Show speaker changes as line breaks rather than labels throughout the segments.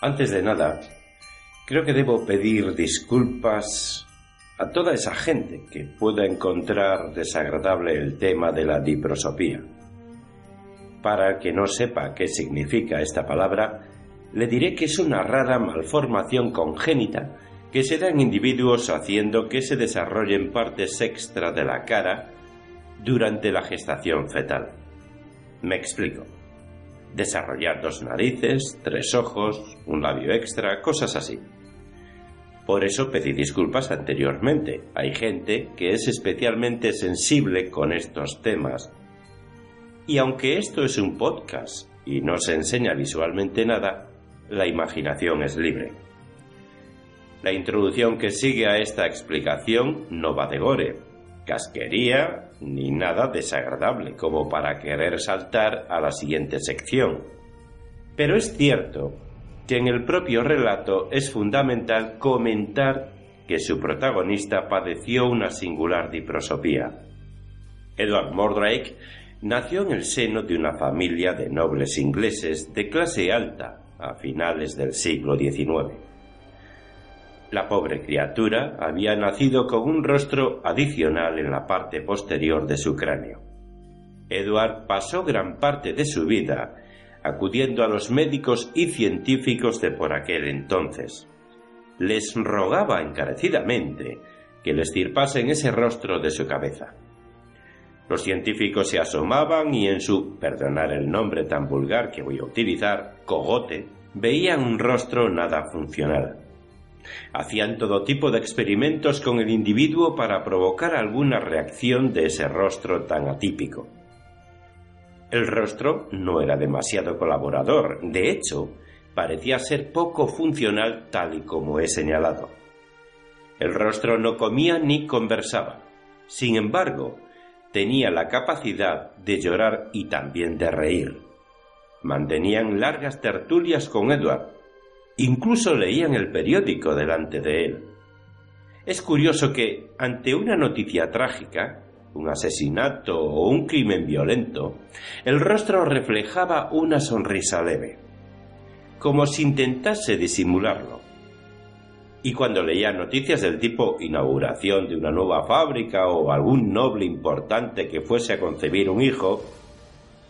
Antes de nada, creo que debo pedir disculpas a toda esa gente que pueda encontrar desagradable el tema de la diprosopía. Para que no sepa qué significa esta palabra, le diré que es una rara malformación congénita que se da en individuos haciendo que se desarrollen partes extra de la cara durante la gestación fetal. Me explico. Desarrollar dos narices, tres ojos, un labio extra, cosas así. Por eso pedí disculpas anteriormente. Hay gente que es especialmente sensible con estos temas. Y aunque esto es un podcast y no se enseña visualmente nada, la imaginación es libre. La introducción que sigue a esta explicación no va de gore, casquería ni nada desagradable como para querer saltar a la siguiente sección. Pero es cierto que en el propio relato es fundamental comentar que su protagonista padeció una singular diprosopía. Edward Mordrake nació en el seno de una familia de nobles ingleses de clase alta a finales del siglo XIX. La pobre criatura había nacido con un rostro adicional en la parte posterior de su cráneo. Edward pasó gran parte de su vida acudiendo a los médicos y científicos de por aquel entonces. Les rogaba encarecidamente que les cirpasen ese rostro de su cabeza. Los científicos se asomaban y en su, perdonar el nombre tan vulgar que voy a utilizar, cogote, veían un rostro nada funcional. Hacían todo tipo de experimentos con el individuo para provocar alguna reacción de ese rostro tan atípico. El rostro no era demasiado colaborador, de hecho, parecía ser poco funcional tal y como he señalado. El rostro no comía ni conversaba. Sin embargo, tenía la capacidad de llorar y también de reír. Mantenían largas tertulias con Edward, Incluso leían el periódico delante de él. Es curioso que, ante una noticia trágica, un asesinato o un crimen violento, el rostro reflejaba una sonrisa leve, como si intentase disimularlo. Y cuando leía noticias del tipo inauguración de una nueva fábrica o algún noble importante que fuese a concebir un hijo,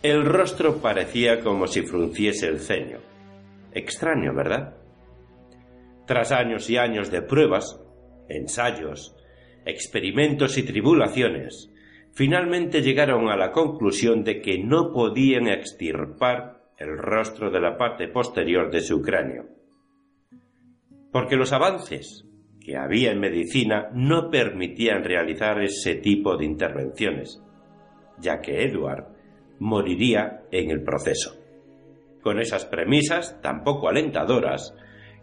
el rostro parecía como si frunciese el ceño. Extraño, ¿verdad? Tras años y años de pruebas, ensayos, experimentos y tribulaciones, finalmente llegaron a la conclusión de que no podían extirpar el rostro de la parte posterior de su cráneo. Porque los avances que había en medicina no permitían realizar ese tipo de intervenciones, ya que Edward moriría en el proceso. Con esas premisas, tan poco alentadoras,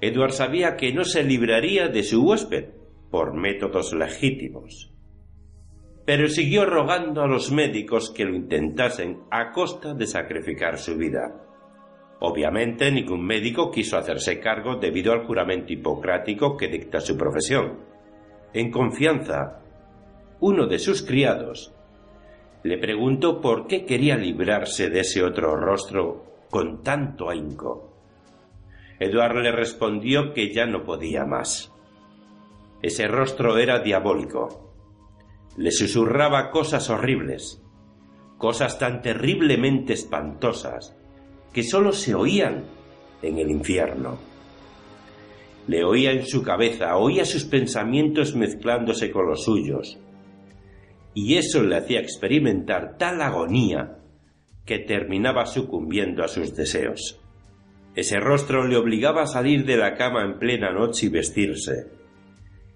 Edward sabía que no se libraría de su huésped por métodos legítimos. Pero siguió rogando a los médicos que lo intentasen a costa de sacrificar su vida. Obviamente ningún médico quiso hacerse cargo debido al juramento hipocrático que dicta su profesión. En confianza, uno de sus criados le preguntó por qué quería librarse de ese otro rostro con tanto ahínco. Eduard le respondió que ya no podía más. Ese rostro era diabólico. Le susurraba cosas horribles, cosas tan terriblemente espantosas, que sólo se oían en el infierno. Le oía en su cabeza, oía sus pensamientos mezclándose con los suyos, y eso le hacía experimentar tal agonía que terminaba sucumbiendo a sus deseos. Ese rostro le obligaba a salir de la cama en plena noche y vestirse.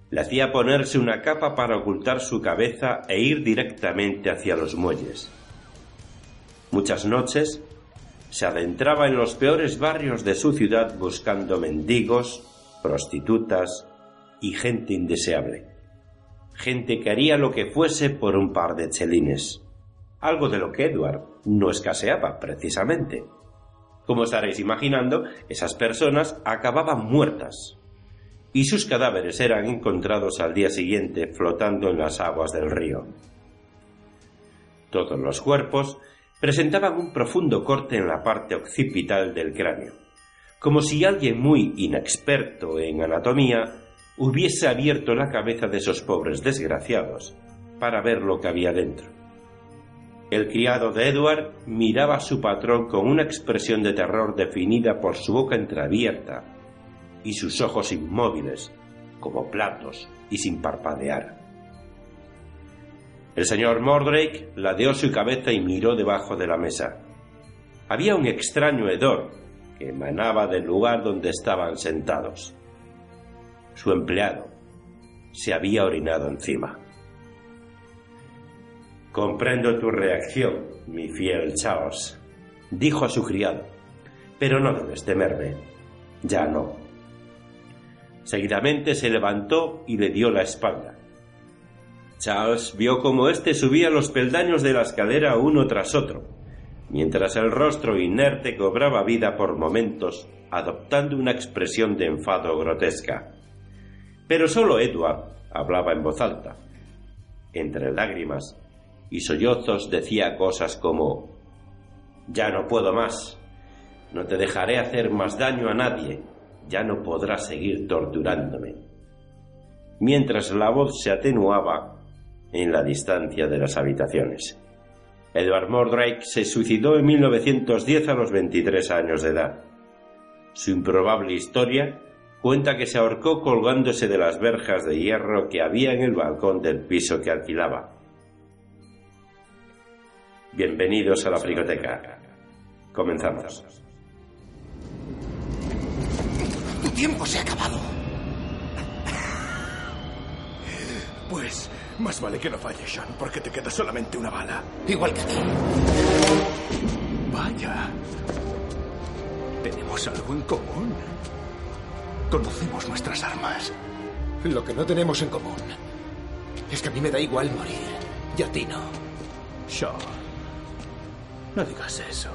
Le hacía ponerse una capa para ocultar su cabeza e ir directamente hacia los muelles. Muchas noches se adentraba en los peores barrios de su ciudad buscando mendigos, prostitutas y gente indeseable. Gente que haría lo que fuese por un par de chelines. Algo de lo que Edward no escaseaba precisamente. Como estaréis imaginando, esas personas acababan muertas y sus cadáveres eran encontrados al día siguiente flotando en las aguas del río. Todos los cuerpos presentaban un profundo corte en la parte occipital del cráneo, como si alguien muy inexperto en anatomía hubiese abierto la cabeza de esos pobres desgraciados para ver lo que había dentro. El criado de Edward miraba a su patrón con una expresión de terror definida por su boca entreabierta y sus ojos inmóviles, como platos y sin parpadear. El señor Mordrake ladeó su cabeza y miró debajo de la mesa. Había un extraño hedor que emanaba del lugar donde estaban sentados. Su empleado se había orinado encima. Comprendo tu reacción, mi fiel Charles, dijo a su criado, pero no debes temerme. Ya no. Seguidamente se levantó y le dio la espalda. Charles vio cómo éste subía los peldaños de la escalera uno tras otro, mientras el rostro inerte cobraba vida por momentos, adoptando una expresión de enfado grotesca. Pero solo Edward hablaba en voz alta. Entre lágrimas y sollozos decía cosas como Ya no puedo más, no te dejaré hacer más daño a nadie, ya no podrás seguir torturándome. Mientras la voz se atenuaba en la distancia de las habitaciones. Edward Mordrake se suicidó en 1910 a los 23 años de edad. Su improbable historia cuenta que se ahorcó colgándose de las verjas de hierro que había en el balcón del piso que alquilaba. Bienvenidos a la frigoteca. Comenzamos.
Tu tiempo se ha acabado.
Pues más vale que no falle, Sean, porque te queda solamente una bala.
Igual que a ti.
Vaya. Tenemos algo en común. Conocemos nuestras armas.
Lo que no tenemos en común es que a mí me da igual morir y a ti no.
Sean, no digas eso.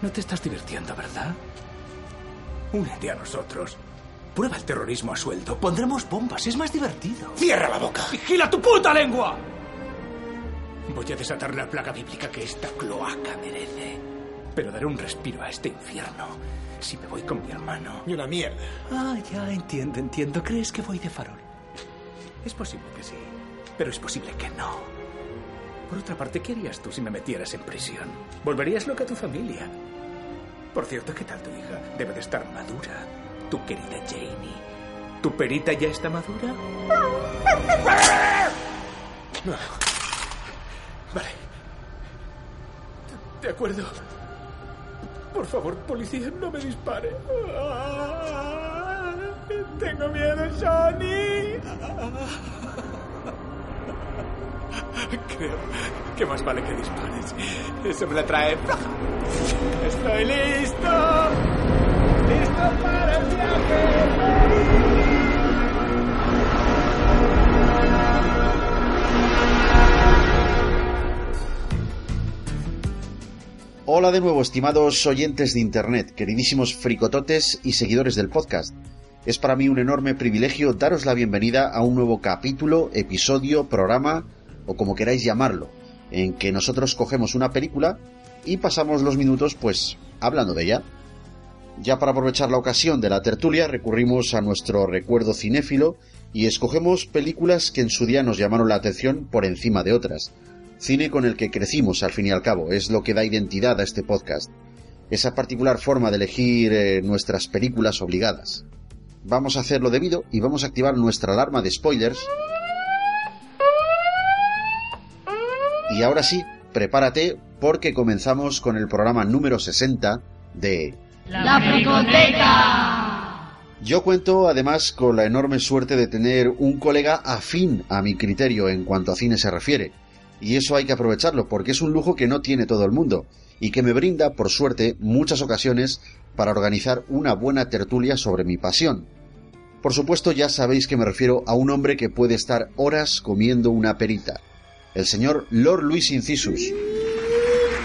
No te estás divirtiendo, ¿verdad? Únete a nosotros. Prueba el terrorismo a sueldo. Pondremos bombas. Es más divertido.
¡Cierra la boca!
¡Vigila tu puta lengua! Voy a desatar la plaga bíblica que esta cloaca merece. Pero daré un respiro a este infierno si me voy con mi hermano.
Y una mierda.
Ah, ya entiendo, entiendo. ¿Crees que voy de farol? Es posible que sí, pero es posible que no. Por otra parte, ¿qué harías tú si me metieras en prisión? Volverías loca a tu familia. Por cierto, ¿qué tal tu hija? Debe de estar madura. Tu querida Jamie. ¿Tu perita ya está madura? Vale. De acuerdo. Por favor, policía, no me dispare. Tengo miedo, Johnny. Creo que más vale que dispares. Eso me la trae. Estoy listo. Listo para el viaje.
Hola de nuevo, estimados oyentes de Internet, queridísimos fricototes y seguidores del podcast. Es para mí un enorme privilegio daros la bienvenida a un nuevo capítulo, episodio, programa o como queráis llamarlo, en que nosotros cogemos una película y pasamos los minutos pues hablando de ella. Ya para aprovechar la ocasión de la tertulia recurrimos a nuestro recuerdo cinéfilo y escogemos películas que en su día nos llamaron la atención por encima de otras. Cine con el que crecimos al fin y al cabo, es lo que da identidad a este podcast. Esa particular forma de elegir eh, nuestras películas obligadas. Vamos a hacerlo debido y vamos a activar nuestra alarma de spoilers. Y ahora sí, prepárate porque comenzamos con el programa número 60 de
La Fricoteca.
Yo cuento además con la enorme suerte de tener un colega afín a mi criterio en cuanto a cine se refiere. Y eso hay que aprovecharlo porque es un lujo que no tiene todo el mundo y que me brinda, por suerte, muchas ocasiones para organizar una buena tertulia sobre mi pasión. Por supuesto ya sabéis que me refiero a un hombre que puede estar horas comiendo una perita. El señor Lord Luis Incisus.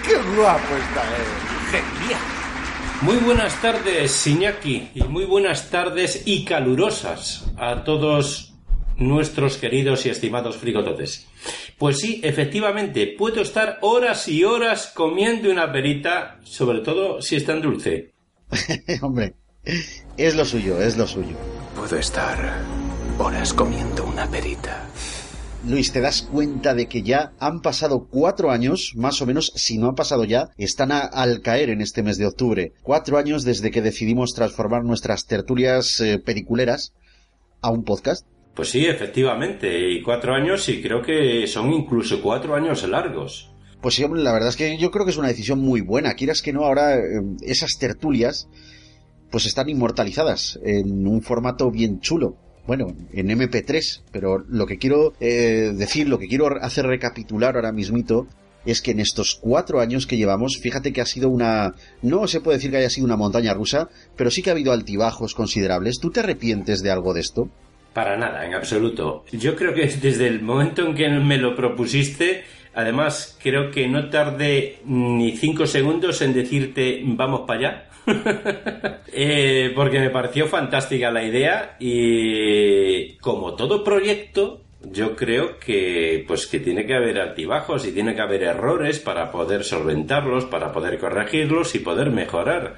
¡Qué guapo está él! ¡Genial!
Muy buenas tardes, Iñaki, y muy buenas tardes y calurosas a todos nuestros queridos y estimados frigototes. Pues sí, efectivamente, puedo estar horas y horas comiendo una perita, sobre todo si está en dulce.
Hombre, es lo suyo, es lo suyo.
Puedo estar horas comiendo una perita.
Luis, ¿te das cuenta de que ya han pasado cuatro años, más o menos, si no han pasado ya, están a- al caer en este mes de octubre? Cuatro años desde que decidimos transformar nuestras tertulias eh, peliculeras a un podcast.
Pues sí, efectivamente, y cuatro años y creo que son incluso cuatro años largos.
Pues sí, hombre, la verdad es que yo creo que es una decisión muy buena. Quieras que no, ahora eh, esas tertulias pues están inmortalizadas en un formato bien chulo. Bueno, en MP3, pero lo que quiero eh, decir, lo que quiero hacer recapitular ahora mismito es que en estos cuatro años que llevamos, fíjate que ha sido una... No se puede decir que haya sido una montaña rusa, pero sí que ha habido altibajos considerables. ¿Tú te arrepientes de algo de esto?
Para nada, en absoluto. Yo creo que desde el momento en que me lo propusiste, además creo que no tardé ni cinco segundos en decirte vamos para allá. Eh, porque me pareció fantástica la idea y como todo proyecto, yo creo que pues que tiene que haber altibajos y tiene que haber errores para poder solventarlos, para poder corregirlos y poder mejorar.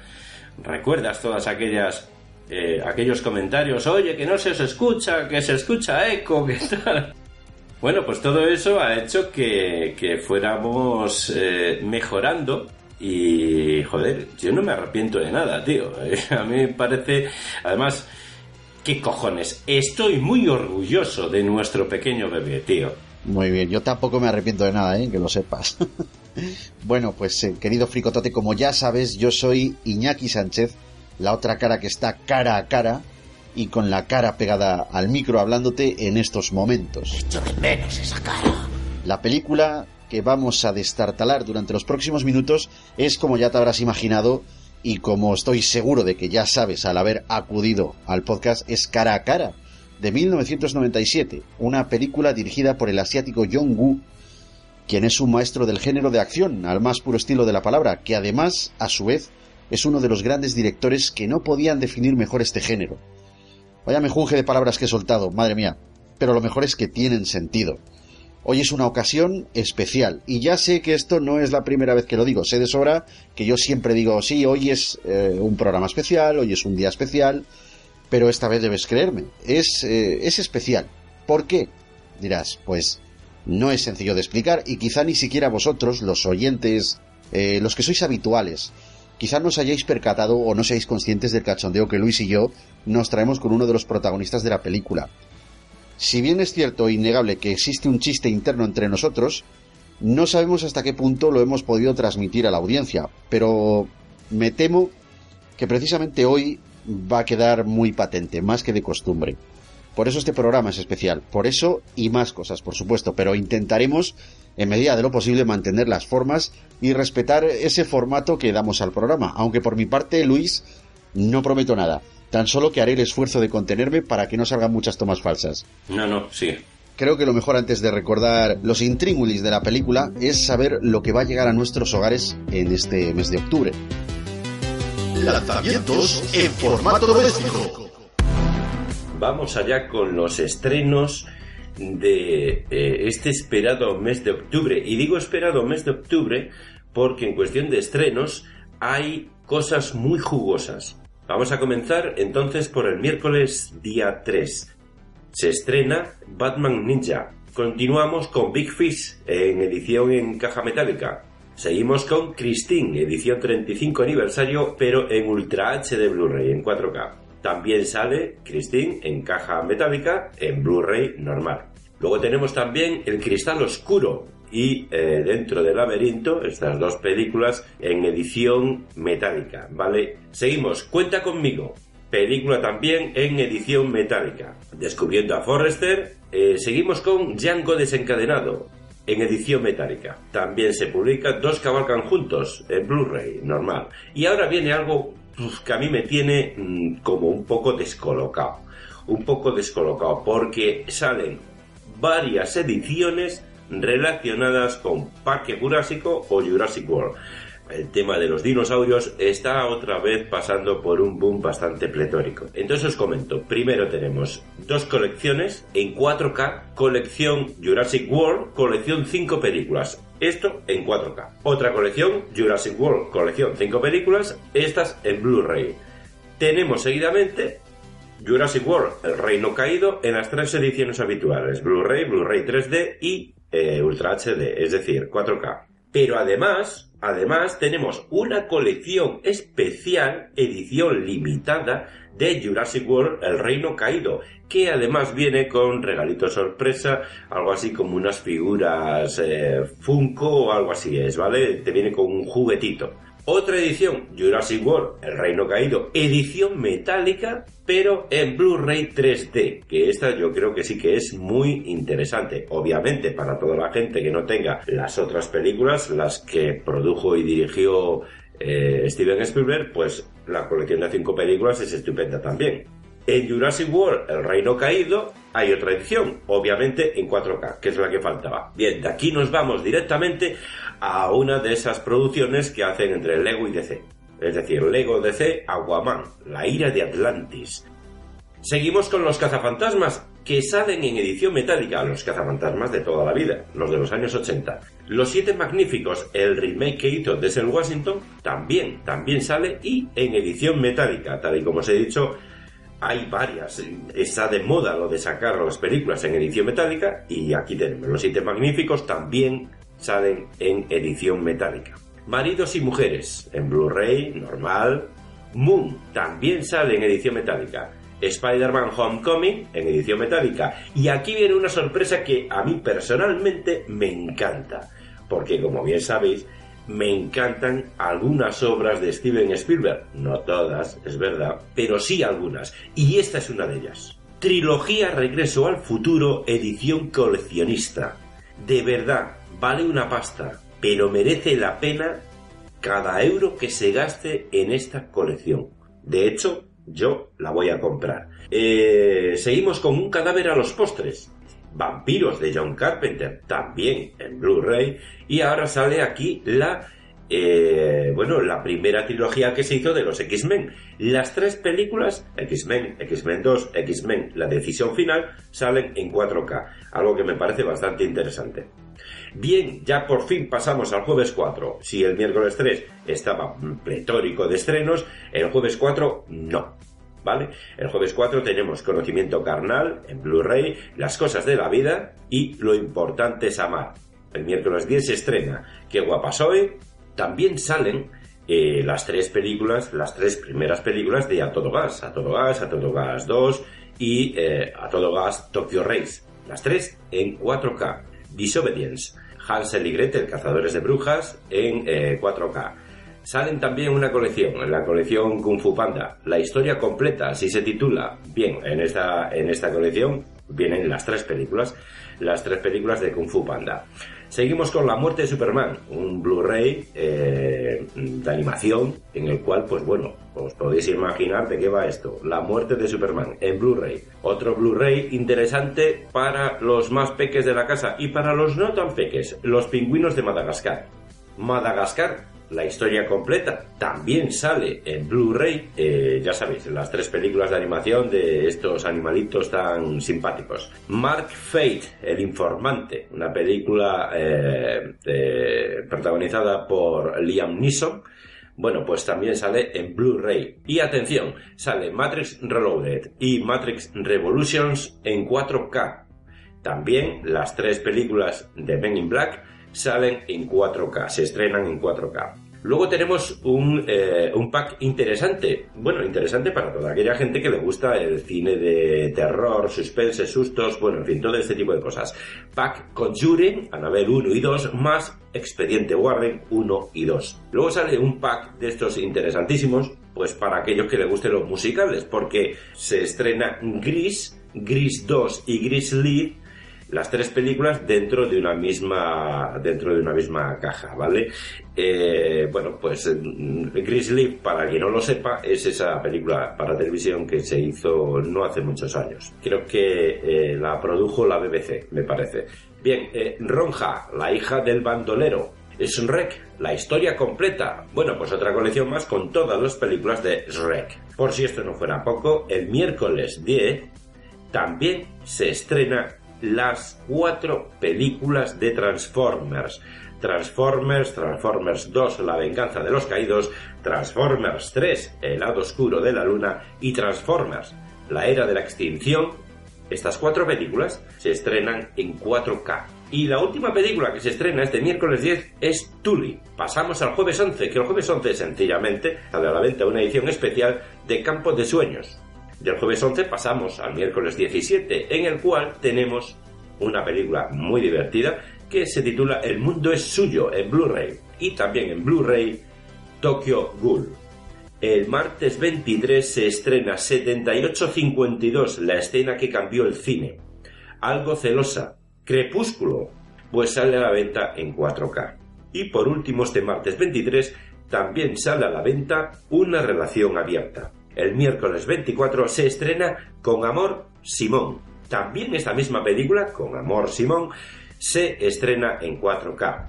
¿Recuerdas todas aquellas eh, aquellos comentarios, oye, que no se os escucha, que se escucha eco, que tal. Bueno, pues todo eso ha hecho que, que fuéramos eh, mejorando y, joder, yo no me arrepiento de nada, tío. A mí me parece, además, ¿qué cojones? Estoy muy orgulloso de nuestro pequeño bebé, tío.
Muy bien, yo tampoco me arrepiento de nada, ¿eh? que lo sepas. bueno, pues eh, querido Fricotote, como ya sabes, yo soy Iñaki Sánchez, la otra cara que está cara a cara y con la cara pegada al micro hablándote en estos momentos.
Echo de menos esa cara.
La película que vamos a destartalar durante los próximos minutos es, como ya te habrás imaginado, y como estoy seguro de que ya sabes al haber acudido al podcast, es Cara a Cara, de 1997, una película dirigida por el asiático John Woo, quien es un maestro del género de acción, al más puro estilo de la palabra, que además, a su vez, es uno de los grandes directores que no podían definir mejor este género. Vaya mejunje de palabras que he soltado, madre mía, pero lo mejor es que tienen sentido. Hoy es una ocasión especial y ya sé que esto no es la primera vez que lo digo, sé de sobra que yo siempre digo, sí, hoy es eh, un programa especial, hoy es un día especial, pero esta vez debes creerme, es, eh, es especial. ¿Por qué? Dirás, pues no es sencillo de explicar y quizá ni siquiera vosotros, los oyentes, eh, los que sois habituales, quizá no os hayáis percatado o no seáis conscientes del cachondeo que Luis y yo nos traemos con uno de los protagonistas de la película. Si bien es cierto e innegable que existe un chiste interno entre nosotros, no sabemos hasta qué punto lo hemos podido transmitir a la audiencia, pero me temo que precisamente hoy va a quedar muy patente, más que de costumbre. Por eso este programa es especial, por eso y más cosas, por supuesto, pero intentaremos, en medida de lo posible, mantener las formas y respetar ese formato que damos al programa, aunque por mi parte, Luis, no prometo nada, tan solo que haré el esfuerzo de contenerme para que no salgan muchas tomas falsas.
No, no, sí.
Creo que lo mejor antes de recordar los intríngulis de la película es saber lo que va a llegar a nuestros hogares en este mes de octubre.
Lanzamientos en formato doméstico.
Vamos allá con los estrenos de eh, este esperado mes de octubre. Y digo esperado mes de octubre porque en cuestión de estrenos hay cosas muy jugosas. Vamos a comenzar entonces por el miércoles día 3. Se estrena Batman Ninja. Continuamos con Big Fish en edición en caja metálica. Seguimos con Christine, edición 35 aniversario, pero en Ultra HD Blu-ray en 4K. También sale Christine en caja metálica en Blu-ray normal. Luego tenemos también El Cristal Oscuro y eh, Dentro del Laberinto, estas dos películas en edición metálica, ¿vale? Seguimos, cuenta conmigo. Película también en edición metálica. Descubriendo a Forrester, eh, seguimos con Django desencadenado en edición metálica. También se publica Dos cabalgan juntos en Blu-ray normal. Y ahora viene algo que a mí me tiene mm, como un poco descolocado. Un poco descolocado porque salen varias ediciones relacionadas con Parque Jurásico o Jurassic World. El tema de los dinosaurios está otra vez pasando por un boom bastante pletórico. Entonces os comento, primero tenemos dos colecciones en 4K, colección Jurassic World, colección 5 películas. Esto en 4K. Otra colección, Jurassic World, colección 5 películas, estas en Blu-ray. Tenemos seguidamente Jurassic World, El Reino Caído, en las tres ediciones habituales, Blu-ray, Blu-ray 3D y eh, Ultra HD, es decir, 4K. Pero además, además tenemos una colección especial, edición limitada, de Jurassic World, El Reino Caído, que además viene con regalito sorpresa, algo así como unas figuras eh, Funko o algo así es, ¿vale? Te viene con un juguetito. Otra edición, Jurassic World, El Reino Caído, edición metálica, pero en Blu-ray 3D, que esta yo creo que sí que es muy interesante. Obviamente, para toda la gente que no tenga las otras películas, las que produjo y dirigió eh, Steven Spielberg, pues la colección de cinco películas es estupenda también. En Jurassic World, El Reino Caído, hay otra edición, obviamente en 4K, que es la que faltaba. Bien, de aquí nos vamos directamente a una de esas producciones que hacen entre Lego y DC. Es decir, Lego DC, Aquaman, La ira de Atlantis. Seguimos con los cazafantasmas, que salen en edición metálica, los cazafantasmas de toda la vida, los de los años 80. Los Siete Magníficos, el remake que hizo Denzel Washington, también, también sale y en edición metálica, tal y como os he dicho, hay varias. Está de moda lo de sacar las películas en edición metálica y aquí tenemos los Siete Magníficos también salen en edición metálica. Maridos y mujeres en Blu-ray normal. Moon también sale en edición metálica. Spider-Man Homecoming en edición metálica. Y aquí viene una sorpresa que a mí personalmente me encanta. Porque como bien sabéis, me encantan algunas obras de Steven Spielberg. No todas, es verdad, pero sí algunas. Y esta es una de ellas. Trilogía Regreso al Futuro, edición coleccionista. De verdad, vale una pasta, pero merece la pena cada euro que se gaste en esta colección. De hecho, yo la voy a comprar. Eh, seguimos con un cadáver a los postres. Vampiros de John Carpenter, también en Blu-ray. Y ahora sale aquí la, eh, bueno, la primera trilogía que se hizo de los X-Men. Las tres películas, X-Men, X-Men 2, X-Men, La Decisión Final, salen en 4K. Algo que me parece bastante interesante. Bien, ya por fin pasamos al jueves 4. Si el miércoles 3 estaba pletórico de estrenos, el jueves 4 no. El jueves 4 tenemos Conocimiento Carnal en Blu-ray, Las Cosas de la Vida y Lo Importante es Amar. El miércoles 10 se estrena Qué guapa soy. También salen eh, las tres películas, las tres primeras películas de A Todo Gas, A Todo Gas, A Todo Gas 2 y eh, A Todo Gas Tokyo Race. Las tres en 4K. Disobedience, Hansel y Gretel, Cazadores de Brujas, en 4K. Salen también una colección, en la colección Kung Fu Panda. La historia completa, así se titula. Bien, en esta, en esta colección vienen las tres películas, las tres películas de Kung Fu Panda. Seguimos con La muerte de Superman, un Blu-ray eh, de animación en el cual, pues bueno, os podéis imaginar de qué va esto. La muerte de Superman en Blu-ray. Otro Blu-ray interesante para los más peques de la casa y para los no tan peques, Los pingüinos de Madagascar. Madagascar la historia completa también sale en Blu-ray. Eh, ya sabéis, las tres películas de animación de estos animalitos tan simpáticos. Mark Fate, El Informante, una película eh, protagonizada por Liam Neeson. Bueno, pues también sale en Blu-ray. Y atención, sale Matrix Reloaded y Matrix Revolutions en 4K. También las tres películas de Men in Black salen en 4K, se estrenan en 4K. Luego tenemos un, eh, un, pack interesante, bueno, interesante para toda aquella gente que le gusta el cine de terror, suspense, sustos, bueno, en fin, todo este tipo de cosas. Pack Conjuring, Annabelle 1 y 2, más Expediente Warren 1 y 2. Luego sale un pack de estos interesantísimos, pues para aquellos que les gusten los musicales, porque se estrena Gris, Gris 2 y Gris Lead las tres películas dentro de una misma dentro de una misma caja, ¿vale? Eh, bueno, pues mm, Grizzly, para quien no lo sepa, es esa película para televisión que se hizo no hace muchos años. Creo que eh, la produjo la BBC, me parece. Bien, eh, Ronja, la hija del bandolero. Shrek, la historia completa. Bueno, pues otra colección más con todas las películas de Shrek. Por si esto no fuera poco, el miércoles 10 también se estrena las cuatro películas de Transformers. Transformers, Transformers 2, La venganza de los caídos, Transformers 3, El lado oscuro de la luna y Transformers, La era de la extinción. Estas cuatro películas se estrenan en 4K. Y la última película que se estrena este miércoles 10 es Tully. Pasamos al jueves 11, que el jueves 11 sencillamente sale a la venta una edición especial de Campo de Sueños. Del jueves 11 pasamos al miércoles 17, en el cual tenemos una película muy divertida que se titula El mundo es suyo en Blu-ray y también en Blu-ray Tokyo Ghoul. El martes 23 se estrena 7852, la escena que cambió el cine. Algo celosa, Crepúsculo, pues sale a la venta en 4K. Y por último, este martes 23 también sale a la venta Una relación abierta. El miércoles 24 se estrena Con Amor Simón. También esta misma película, Con Amor Simón, se estrena en 4K.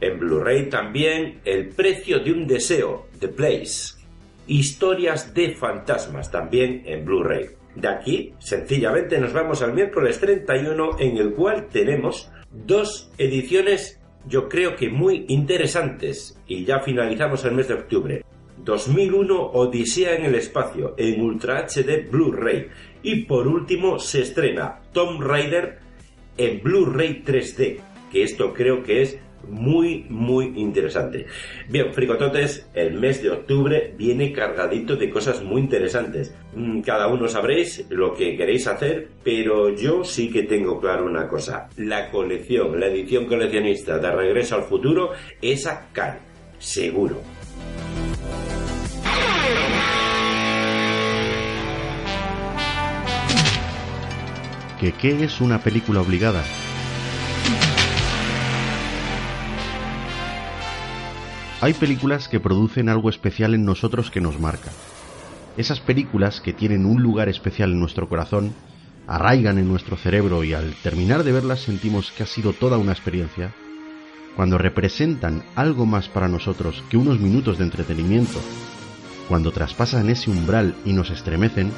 En Blu-ray también El precio de un deseo, The Place. Historias de fantasmas también en Blu-ray. De aquí, sencillamente nos vamos al miércoles 31 en el cual tenemos dos ediciones yo creo que muy interesantes y ya finalizamos el mes de octubre. 2001 Odisea en el espacio en Ultra HD Blu-ray y por último se estrena Tomb Raider en Blu-ray 3D, que esto creo que es muy, muy interesante. Bien, fricototes, el mes de octubre viene cargadito de cosas muy interesantes. Mm, cada uno sabréis lo que queréis hacer, pero yo sí que tengo claro una cosa. La colección, la edición coleccionista de Regreso al Futuro, esa cae, seguro.
¿Que qué es una película obligada? Hay películas que producen algo especial en nosotros que nos marca. Esas películas que tienen un lugar especial en nuestro corazón, arraigan en nuestro cerebro y al terminar de verlas sentimos que ha sido toda una experiencia, cuando representan algo más para nosotros que unos minutos de entretenimiento, cuando traspasan ese umbral y nos estremecen,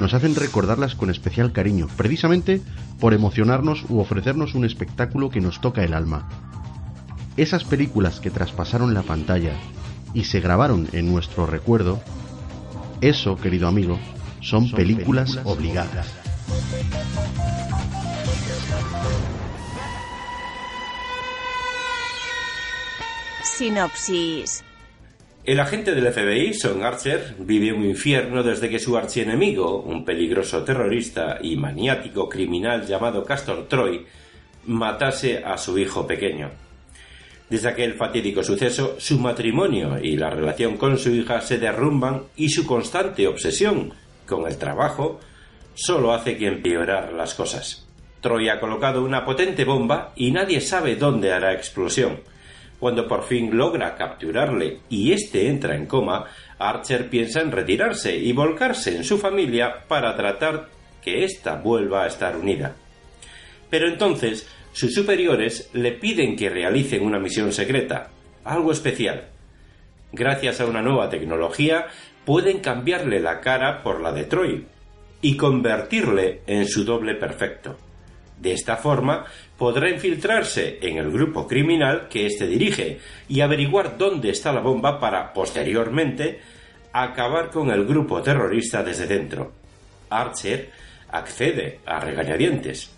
nos hacen recordarlas con especial cariño, precisamente por emocionarnos u ofrecernos un espectáculo que nos toca el alma. Esas películas que traspasaron la pantalla y se grabaron en nuestro recuerdo, eso, querido amigo, son, películas, obligadas.
Sinopsis.
El agente del FBI, Son Archer, vive un infierno desde que su archienemigo, un peligroso terrorista y maniático criminal llamado Castor Troy, matase a su hijo pequeño. Desde aquel fatídico suceso, su matrimonio y la relación con su hija se derrumban y su constante obsesión con el trabajo solo hace que empeorar las cosas. Troy ha colocado una potente bomba y nadie sabe dónde hará explosión. Cuando por fin logra capturarle y éste entra en coma, Archer piensa en retirarse y volcarse en su familia para tratar que ésta vuelva a estar unida. Pero entonces sus superiores le piden que realicen una misión secreta, algo especial. Gracias a una nueva tecnología, pueden cambiarle la cara por la de Troy y convertirle en su doble perfecto. De esta forma, podrá infiltrarse en el grupo criminal que éste dirige y averiguar dónde está la bomba para, posteriormente, acabar con el grupo terrorista desde dentro. Archer accede a regañadientes.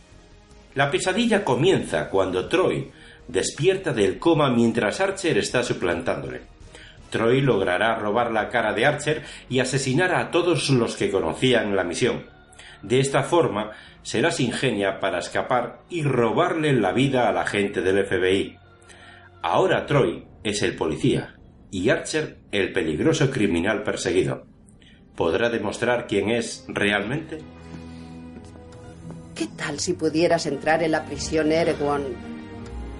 La pesadilla comienza cuando Troy despierta del coma mientras Archer está suplantándole. Troy logrará robar la cara de Archer y asesinar a todos los que conocían la misión. De esta forma, se las ingenia para escapar y robarle la vida a la gente del FBI. Ahora Troy es el policía y Archer el peligroso criminal perseguido. ¿Podrá demostrar quién es realmente?
¿Qué tal si pudieras entrar en la prisión Erewhon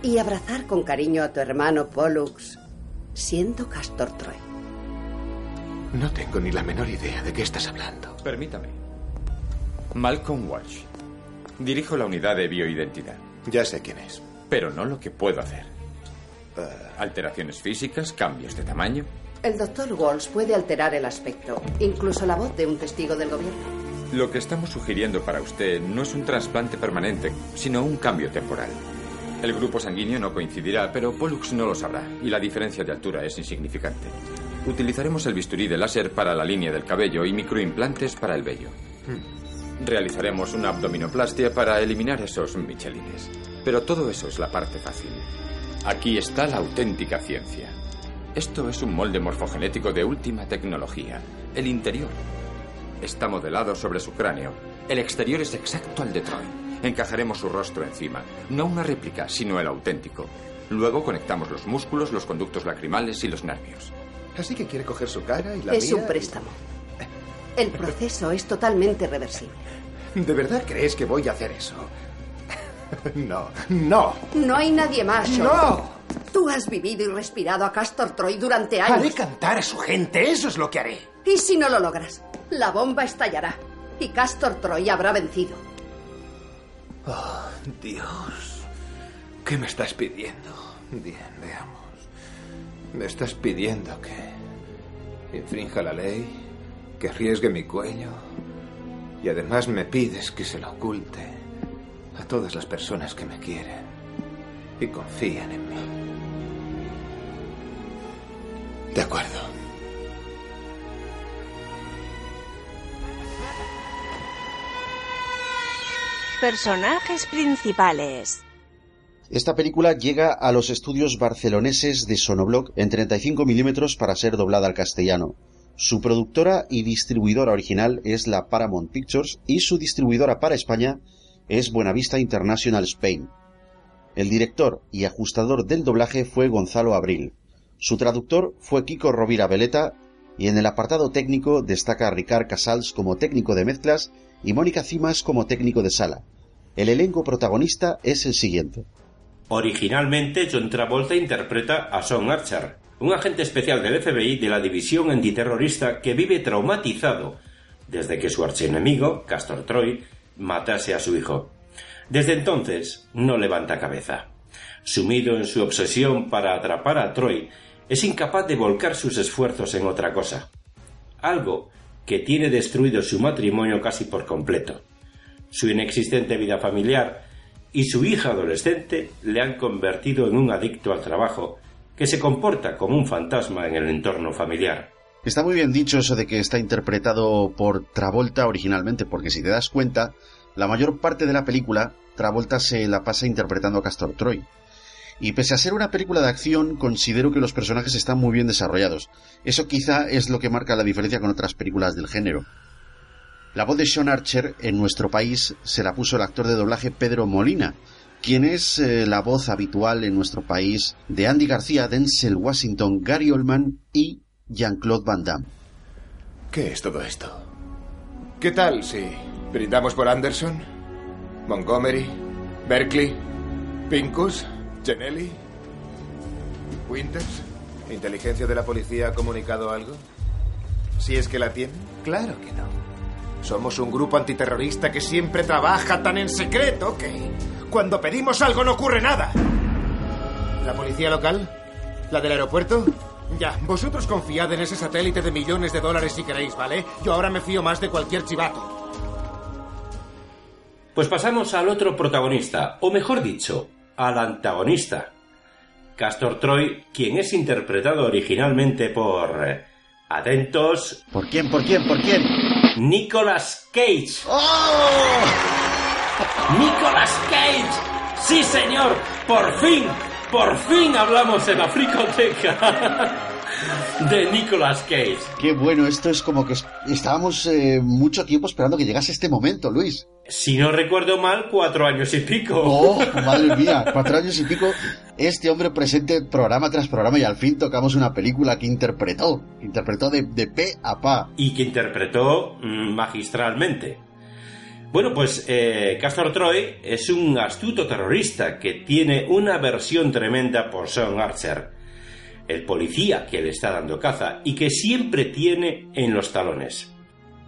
y abrazar con cariño a tu hermano Pollux, siendo Castor Troy?
No tengo ni la menor idea de qué estás hablando.
Permítame. Malcolm Walsh. Dirijo la unidad de bioidentidad.
Ya sé quién es.
Pero no lo que puedo hacer. Alteraciones físicas, cambios de tamaño.
El doctor Walsh puede alterar el aspecto, incluso la voz de un testigo del gobierno.
Lo que estamos sugiriendo para usted no es un trasplante permanente, sino un cambio temporal. El grupo sanguíneo no coincidirá, pero Pollux no lo sabrá, y la diferencia de altura es insignificante. Utilizaremos el bisturí de láser para la línea del cabello y microimplantes para el vello. Realizaremos una abdominoplastia para eliminar esos michelines. Pero todo eso es la parte fácil. Aquí está la auténtica ciencia. Esto es un molde morfogenético de última tecnología. El interior está modelado sobre su cráneo. El exterior es exacto al de Troy. Encajaremos su rostro encima. No una réplica, sino el auténtico. Luego conectamos los músculos, los conductos lacrimales y los nervios.
Así que quiere coger su cara y la
Es
mía
un
y-
préstamo. El proceso es totalmente reversible.
¿De verdad crees que voy a hacer eso? No, no,
No hay nadie más. Sean.
no.
Tú has vivido y respirado a Castor Troy durante años.
Haré cantar a su gente, eso es lo que haré.
Y si no lo logras, la bomba estallará. Y Castor Troy habrá vencido.
Oh, Dios. ¿Qué me estás pidiendo? Bien, veamos. Me estás pidiendo que infrinja la ley, que arriesgue mi cuello y además me pides que se lo oculte a todas las personas que me quieren y confían en mí. De acuerdo.
Personajes principales.
Esta película llega a los estudios barceloneses de Sonobloc en 35 milímetros para ser doblada al castellano. Su productora y distribuidora original es la Paramount Pictures y su distribuidora para España es Buenavista International Spain. El director y ajustador del doblaje fue Gonzalo Abril. Su traductor fue Kiko Rovira Veleta y en el apartado técnico destaca Ricard Casals como técnico de mezclas y Mónica Cimas como técnico de sala. El elenco protagonista es el siguiente.
Originalmente, John Travolta interpreta a Sean Archer, un agente especial del FBI de la división antiterrorista que vive traumatizado desde que su archienemigo, Castor Troy, matase a su hijo. Desde entonces no levanta cabeza. Sumido en su obsesión para atrapar a Troy, es incapaz de volcar sus esfuerzos en otra cosa. Algo que tiene destruido su matrimonio casi por completo. Su inexistente vida familiar y su hija adolescente le han convertido en un adicto al trabajo que se comporta como un fantasma en el entorno familiar.
Está muy bien dicho eso de que está interpretado por Travolta originalmente, porque si te das cuenta, la mayor parte de la película Travolta se la pasa interpretando a Castor Troy. Y pese a ser una película de acción, considero que los personajes están muy bien desarrollados. Eso quizá es lo que marca la diferencia con otras películas del género. La voz de Sean Archer en nuestro país se la puso el actor de doblaje Pedro Molina, quien es eh, la voz habitual en nuestro país de Andy García, Denzel Washington, Gary Oldman y Jean-Claude Van Damme.
¿Qué es todo esto? ¿Qué tal si brindamos por Anderson, Montgomery, Berkeley, Pincus, Genelli, Winters? ¿Inteligencia de la policía ha comunicado algo? Si es que la tiene. Claro que no. Somos un grupo antiterrorista que siempre trabaja tan en secreto que cuando pedimos algo no ocurre nada. ¿La policía local? ¿La del aeropuerto? Ya, vosotros confiad en ese satélite de millones de dólares si queréis, ¿vale? Yo ahora me fío más de cualquier chivato.
Pues pasamos al otro protagonista, o mejor dicho, al antagonista. Castor Troy, quien es interpretado originalmente por... eh, atentos,
¿Por quién? ¿Por quién? ¿Por quién?
Nicolas Cage.
¡Oh!
¡Nicolas Cage! ¡Sí, señor! ¡Por fin! ¡Por fin hablamos en la fricoteca! De Nicolas Cage.
Qué bueno, esto es como que es- estábamos eh, mucho tiempo esperando que llegase este momento, Luis.
Si no recuerdo mal, cuatro años y pico.
Oh, madre mía, cuatro años y pico, este hombre presente programa tras programa y al fin tocamos una película que interpretó, que interpretó de, de pe a pa.
y que interpretó mm, magistralmente. Bueno, pues eh, Castor Troy es un astuto terrorista que tiene una versión tremenda por Sean Archer, el policía que le está dando caza y que siempre tiene en los talones.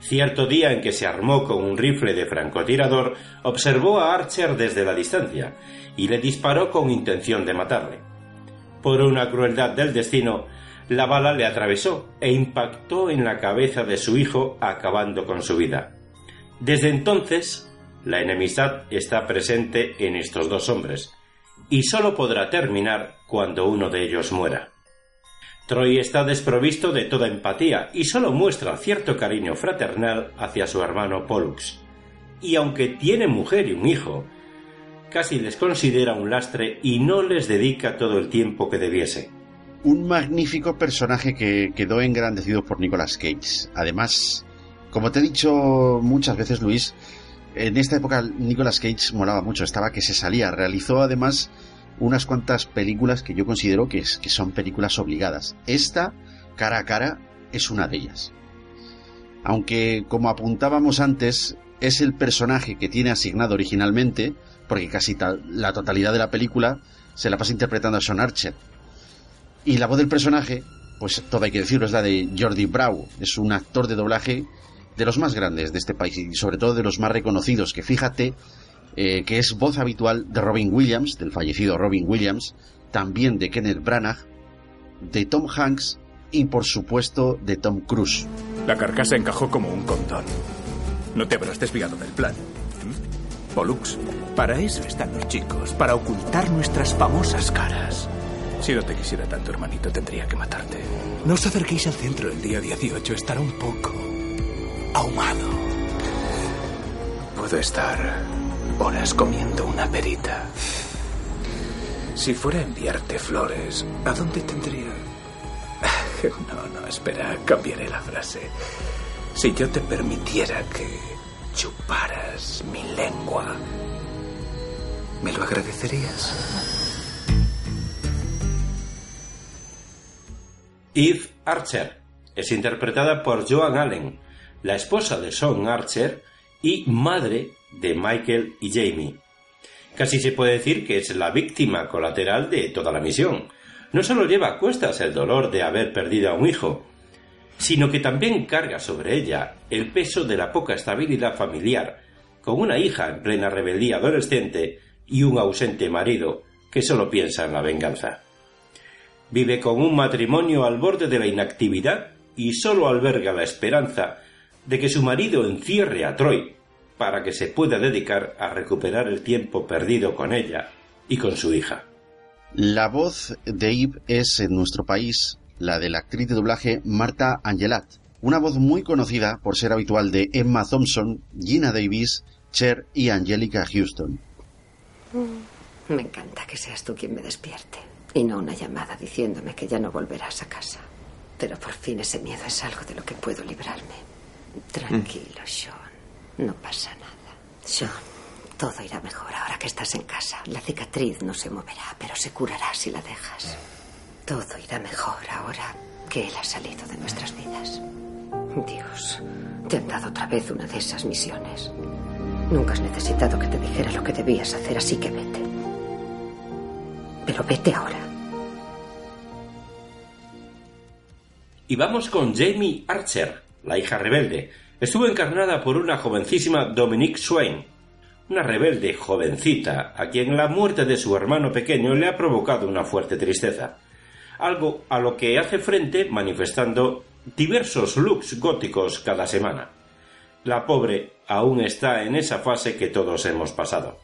Cierto día en que se armó con un rifle de francotirador, observó a Archer desde la distancia y le disparó con intención de matarle. Por una crueldad del destino, la bala le atravesó e impactó en la cabeza de su hijo, acabando con su vida. Desde entonces, la enemistad está presente en estos dos hombres, y solo podrá terminar cuando uno de ellos muera. Troy está desprovisto de toda empatía y solo muestra cierto cariño fraternal hacia su hermano Pollux. Y aunque tiene mujer y un hijo, casi les considera un lastre y no les dedica todo el tiempo que debiese.
Un magnífico personaje que quedó engrandecido por Nicolas Cage. Además, como te he dicho muchas veces, Luis, en esta época Nicolas Cage molaba mucho, estaba que se salía. Realizó además unas cuantas películas que yo considero que, que son películas obligadas. Esta, cara a cara, es una de ellas. Aunque, como apuntábamos antes, es el personaje que tiene asignado originalmente, porque casi la totalidad de la película se la pasa interpretando a Sean Archer. Y la voz del personaje, pues todo hay que decirlo, es la de Jordi Brau. Es un actor de doblaje de los más grandes de este país y sobre todo de los más reconocidos, que fíjate eh, que es voz habitual de Robin Williams, del fallecido Robin Williams, también de Kenneth Branagh, de Tom Hanks y por supuesto de Tom Cruise.
La carcasa encajó como un condón. No te habrás desviado del plan. ¿Mm? Pollux, para eso están los chicos, para ocultar nuestras famosas caras. Si no te quisiera tanto, hermanito, tendría que matarte. No os acerquéis al centro el día 18, estará un poco ahumado. Puedo estar horas comiendo una perita. Si fuera a enviarte flores, ¿a dónde tendría? No, no, espera, cambiaré la frase. Si yo te permitiera que chuparas mi lengua, ¿me lo agradecerías?
Eve Archer es interpretada por Joan Allen, la esposa de Sean Archer y madre de Michael y Jamie. Casi se puede decir que es la víctima colateral de toda la misión. No solo lleva a cuestas el dolor de haber perdido a un hijo, sino que también carga sobre ella el peso de la poca estabilidad familiar, con una hija en plena rebeldía adolescente y un ausente marido que solo piensa en la venganza. Vive con un matrimonio al borde de la inactividad y solo alberga la esperanza de que su marido encierre a Troy para que se pueda dedicar a recuperar el tiempo perdido con ella y con su hija.
La voz de Eve es en nuestro país la de la actriz de doblaje Marta Angelat, una voz muy conocida por ser habitual de Emma Thompson, Gina Davis, Cher y Angelica Houston.
Me encanta que seas tú quien me despierte y no una llamada diciéndome que ya no volverás a casa. Pero por fin ese miedo es algo de lo que puedo librarme. Tranquilo, Sean. No pasa nada. Sean, todo irá mejor ahora que estás en casa. La cicatriz no se moverá, pero se curará si la dejas. Todo irá mejor ahora que él ha salido de nuestras vidas. Dios, te han dado otra vez una de esas misiones. Nunca has necesitado que te dijera lo que debías hacer, así que vete. Pero vete ahora.
Y vamos con Jamie Archer, la hija rebelde, estuvo encarnada por una jovencísima Dominique Swain, una rebelde jovencita a quien la muerte de su hermano pequeño le ha provocado una fuerte tristeza, algo a lo que hace frente manifestando diversos looks góticos cada semana. La pobre aún está en esa fase que todos hemos pasado,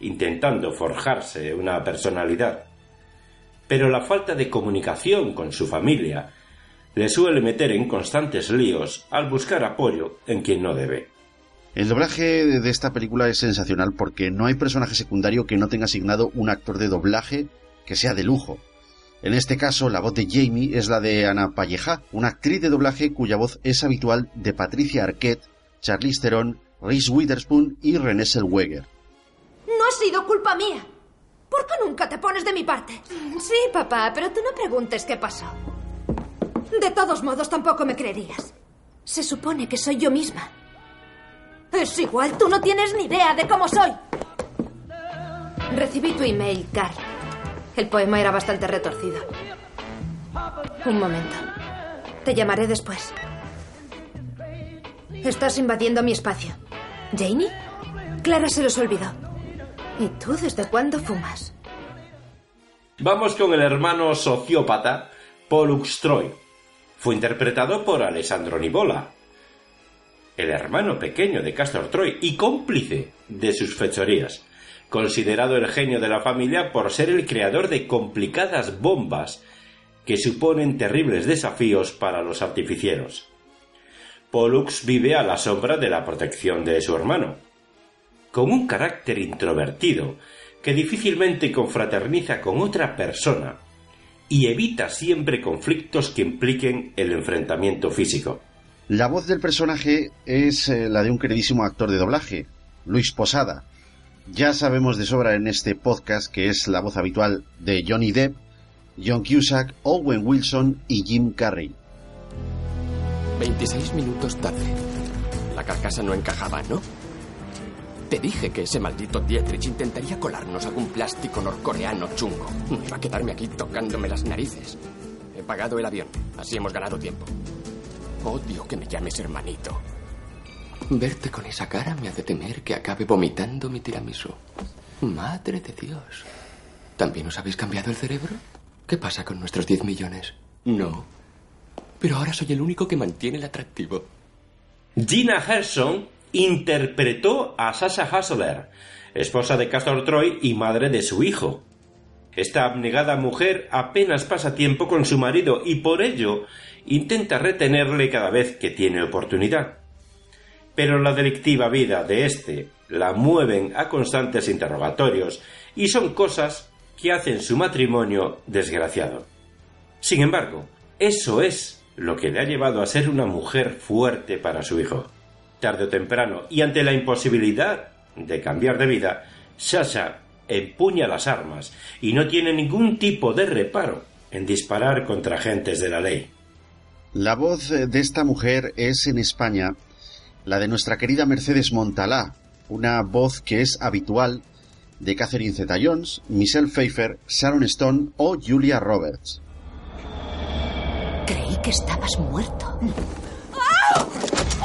intentando forjarse una personalidad. Pero la falta de comunicación con su familia le suele meter en constantes líos al buscar apoyo en quien no debe.
El doblaje de esta película es sensacional porque no hay personaje secundario que no tenga asignado un actor de doblaje que sea de lujo. En este caso, la voz de Jamie es la de Ana Palleja, una actriz de doblaje cuya voz es habitual de Patricia Arquette, Charlize Theron, Reese Witherspoon y Renée Zellweger.
No ha sido culpa mía. ¿Por qué nunca te pones de mi parte?
Sí, papá, pero tú no preguntes qué pasó.
De todos modos, tampoco me creerías. Se supone que soy yo misma. Es igual, tú no tienes ni idea de cómo soy.
Recibí tu email, Carl. El poema era bastante retorcido. Un momento. Te llamaré después. Estás invadiendo mi espacio. ¿Janie? Clara se los olvidó. ¿Y tú desde cuándo fumas?
Vamos con el hermano sociópata Pollux Troy. Fue interpretado por Alessandro Nivola, el hermano pequeño de Castor Troy y cómplice de sus fechorías. considerado el genio de la familia por ser el creador de complicadas bombas que suponen terribles desafíos para los artificieros. Pollux vive a la sombra de la protección de su hermano. Con un carácter introvertido, que difícilmente confraterniza con otra persona y evita siempre conflictos que impliquen el enfrentamiento físico.
La voz del personaje es eh, la de un queridísimo actor de doblaje, Luis Posada. Ya sabemos de sobra en este podcast que es la voz habitual de Johnny Depp, John Cusack, Owen Wilson y Jim Carrey.
26 minutos tarde. La carcasa no encajaba, ¿no? Te dije que ese maldito Dietrich intentaría colarnos algún plástico norcoreano chungo. No iba a quedarme aquí tocándome las narices. He pagado el avión, así hemos ganado tiempo. Odio que me llames hermanito. Verte con esa cara me hace temer que acabe vomitando mi tiramisú. Madre de Dios. ¿También os habéis cambiado el cerebro? ¿Qué pasa con nuestros 10 millones? No. Pero ahora soy el único que mantiene el atractivo.
Gina Gerson interpretó a Sasha Hassler, esposa de Castor Troy y madre de su hijo. Esta abnegada mujer apenas pasa tiempo con su marido y por ello intenta retenerle cada vez que tiene oportunidad. Pero la delictiva vida de éste la mueven a constantes interrogatorios y son cosas que hacen su matrimonio desgraciado. Sin embargo, eso es lo que le ha llevado a ser una mujer fuerte para su hijo. Tarde o temprano, y ante la imposibilidad de cambiar de vida, Sasha empuña las armas y no tiene ningún tipo de reparo en disparar contra agentes de la ley.
La voz de esta mujer es en España la de nuestra querida Mercedes Montalá, una voz que es habitual de Catherine Zeta-Jones, Michelle Pfeiffer, Sharon Stone o Julia Roberts.
Creí que estabas muerto.
¡Ah!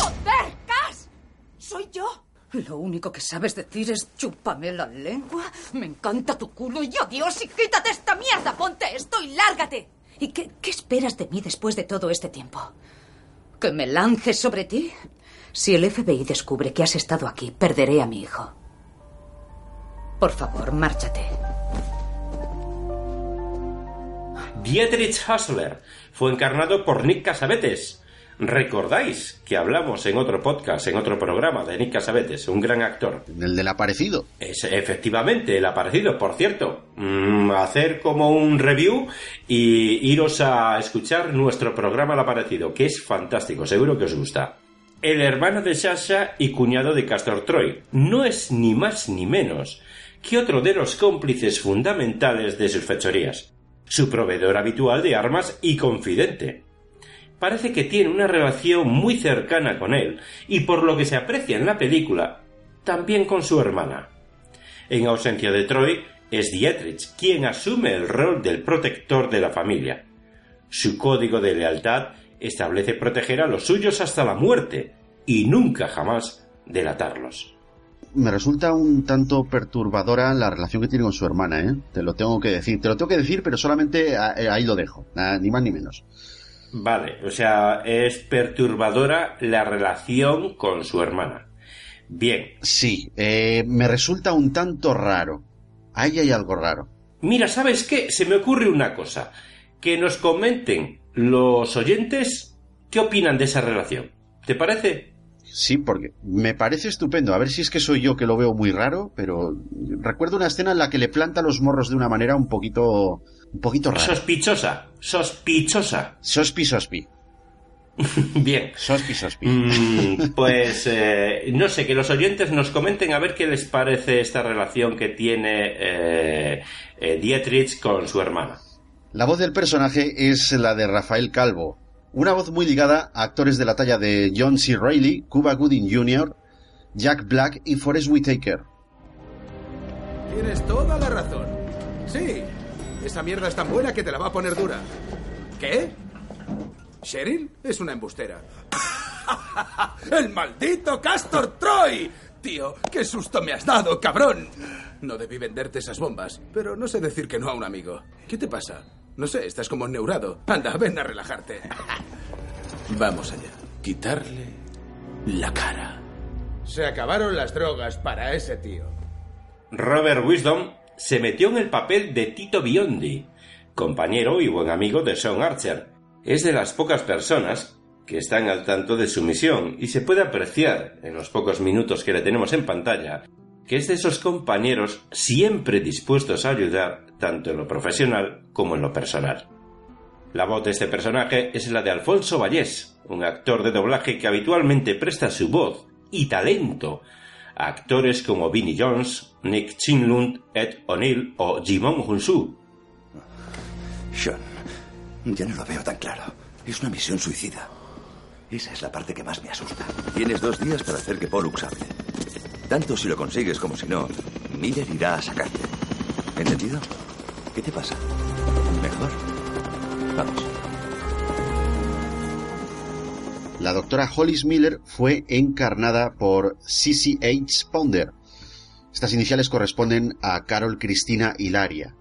¡Soy yo!
Lo único que sabes decir es chúpame la lengua. Me encanta tu culo y adiós y quítate esta mierda. Ponte esto y lárgate. ¿Y qué, qué esperas de mí después de todo este tiempo? ¿Que me lances sobre ti? Si el FBI descubre que has estado aquí, perderé a mi hijo. Por favor, márchate.
Dietrich Hassler fue encarnado por Nick Casabetes. ¿Recordáis que hablamos en otro podcast, en otro programa de Nick Casabetes, un gran actor?
El del aparecido.
Es efectivamente el aparecido, por cierto. Mm, hacer como un review y iros a escuchar nuestro programa El aparecido, que es fantástico, seguro que os gusta. El hermano de Sasha y cuñado de Castor Troy. No es ni más ni menos que otro de los cómplices fundamentales de sus fechorías su proveedor habitual de armas y confidente. Parece que tiene una relación muy cercana con él, y por lo que se aprecia en la película, también con su hermana. En ausencia de Troy, es Dietrich quien asume el rol del protector de la familia. Su código de lealtad establece proteger a los suyos hasta la muerte, y nunca jamás delatarlos
me resulta un tanto perturbadora la relación que tiene con su hermana, ¿eh? Te lo tengo que decir. Te lo tengo que decir, pero solamente eh, ahí lo dejo. ni más ni menos.
Vale, o sea, es perturbadora la relación con su hermana. Bien.
Sí, eh, me resulta un tanto raro. Ahí hay algo raro.
Mira, ¿sabes qué? Se me ocurre una cosa. Que nos comenten los oyentes qué opinan de esa relación. ¿Te parece?
Sí, porque me parece estupendo. A ver si es que soy yo que lo veo muy raro, pero recuerdo una escena en la que le planta los morros de una manera un poquito, un poquito rara.
Sospechosa, sospechosa.
Sospi, sospi.
Bien.
Sospi, sospi.
Mm, pues eh, no sé, que los oyentes nos comenten a ver qué les parece esta relación que tiene eh, eh, Dietrich con su hermana.
La voz del personaje es la de Rafael Calvo, una voz muy ligada a actores de la talla de John C. Reilly, Cuba Gooding Jr., Jack Black y Forrest Whitaker.
Tienes toda la razón. Sí, esa mierda es tan buena que te la va a poner dura. ¿Qué? ¿Cheryl? Es una embustera. ¡El maldito Castor Troy! Tío, qué susto me has dado, cabrón. No debí venderte esas bombas, pero no sé decir que no a un amigo. ¿Qué te pasa? No sé, estás como neurado. Anda, ven a relajarte. Vamos allá. Quitarle la cara. Se acabaron las drogas para ese tío.
Robert Wisdom se metió en el papel de Tito Biondi, compañero y buen amigo de Sean Archer. Es de las pocas personas que están al tanto de su misión y se puede apreciar en los pocos minutos que le tenemos en pantalla que es de esos compañeros siempre dispuestos a ayudar tanto en lo profesional como en lo personal. La voz de este personaje es la de Alfonso Vallés, un actor de doblaje que habitualmente presta su voz y talento a actores como Vinnie Jones, Nick Chinlund, Ed O'Neill o Jimon Hunsu.
Sean, ya no lo veo tan claro. Es una misión suicida. Esa es la parte que más me asusta. Tienes dos días para hacer que Pollux hable. Tanto si lo consigues como si no, Miller irá a sacarte. ¿Entendido? ¿Qué te pasa? Mejor. Vamos.
La doctora Hollis Miller fue encarnada por Cissy H. Ponder. Estas iniciales corresponden a Carol Cristina Hilaria.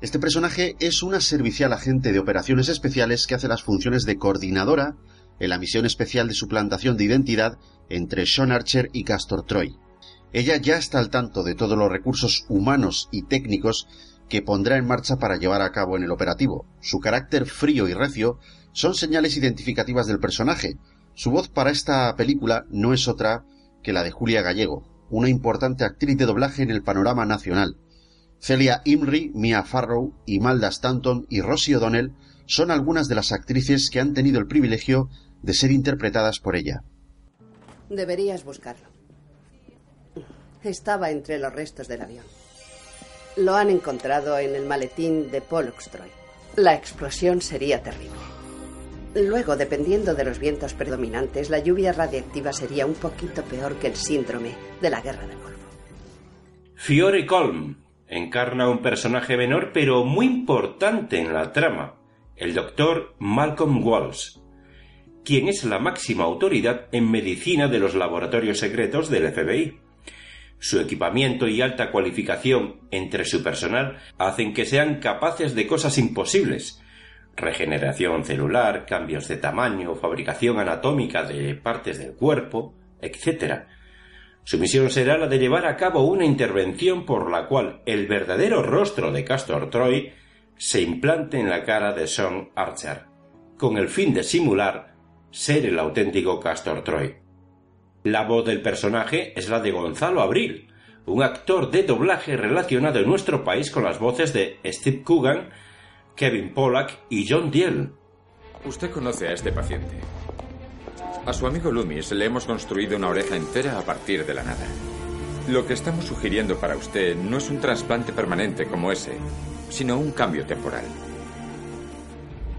Este personaje es una servicial agente de operaciones especiales que hace las funciones de coordinadora en la misión especial de suplantación de identidad entre Sean Archer y Castor Troy. Ella ya está al tanto de todos los recursos humanos y técnicos que pondrá en marcha para llevar a cabo en el operativo. Su carácter frío y recio son señales identificativas del personaje. Su voz para esta película no es otra que la de Julia Gallego, una importante actriz de doblaje en el panorama nacional. Celia Imrie, Mia Farrow, Imalda Stanton y Rosie O'Donnell son algunas de las actrices que han tenido el privilegio de ser interpretadas por ella.
Deberías buscarlo. Estaba entre los restos del avión. Lo han encontrado en el maletín de Pollux Troy. La explosión sería terrible. Luego, dependiendo de los vientos predominantes, la lluvia radiactiva sería un poquito peor que el síndrome de la guerra del Golfo.
Fiore Colm encarna un personaje menor pero muy importante en la trama, el doctor Malcolm Walsh, quien es la máxima autoridad en medicina de los laboratorios secretos del FBI. Su equipamiento y alta cualificación entre su personal hacen que sean capaces de cosas imposibles. Regeneración celular, cambios de tamaño, fabricación anatómica de partes del cuerpo, etc. Su misión será la de llevar a cabo una intervención por la cual el verdadero rostro de Castor Troy se implante en la cara de Sean Archer, con el fin de simular ser el auténtico Castor Troy. La voz del personaje es la de Gonzalo Abril, un actor de doblaje relacionado en nuestro país con las voces de Steve Coogan, Kevin Pollack y John Diel.
Usted conoce a este paciente. A su amigo Loomis le hemos construido una oreja entera a partir de la nada. Lo que estamos sugiriendo para usted no es un trasplante permanente como ese, sino un cambio temporal.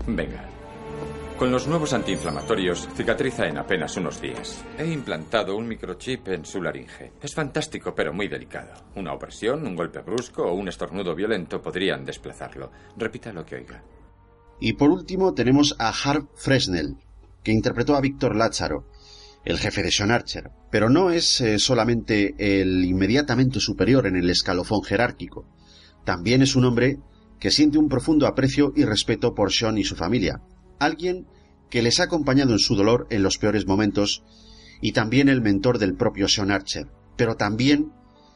Venga. Con los nuevos antiinflamatorios cicatriza en apenas unos días. He implantado un microchip en su laringe. Es fantástico, pero muy delicado. Una opresión, un golpe brusco o un estornudo violento podrían desplazarlo. Repita lo que oiga.
Y por último tenemos a Harv Fresnel, que interpretó a Víctor Lázaro, el jefe de Sean Archer, pero no es eh, solamente el inmediatamente superior en el escalofón jerárquico. También es un hombre que siente un profundo aprecio y respeto por Sean y su familia, alguien que les ha acompañado en su dolor en los peores momentos y también el mentor del propio Sean Archer, pero también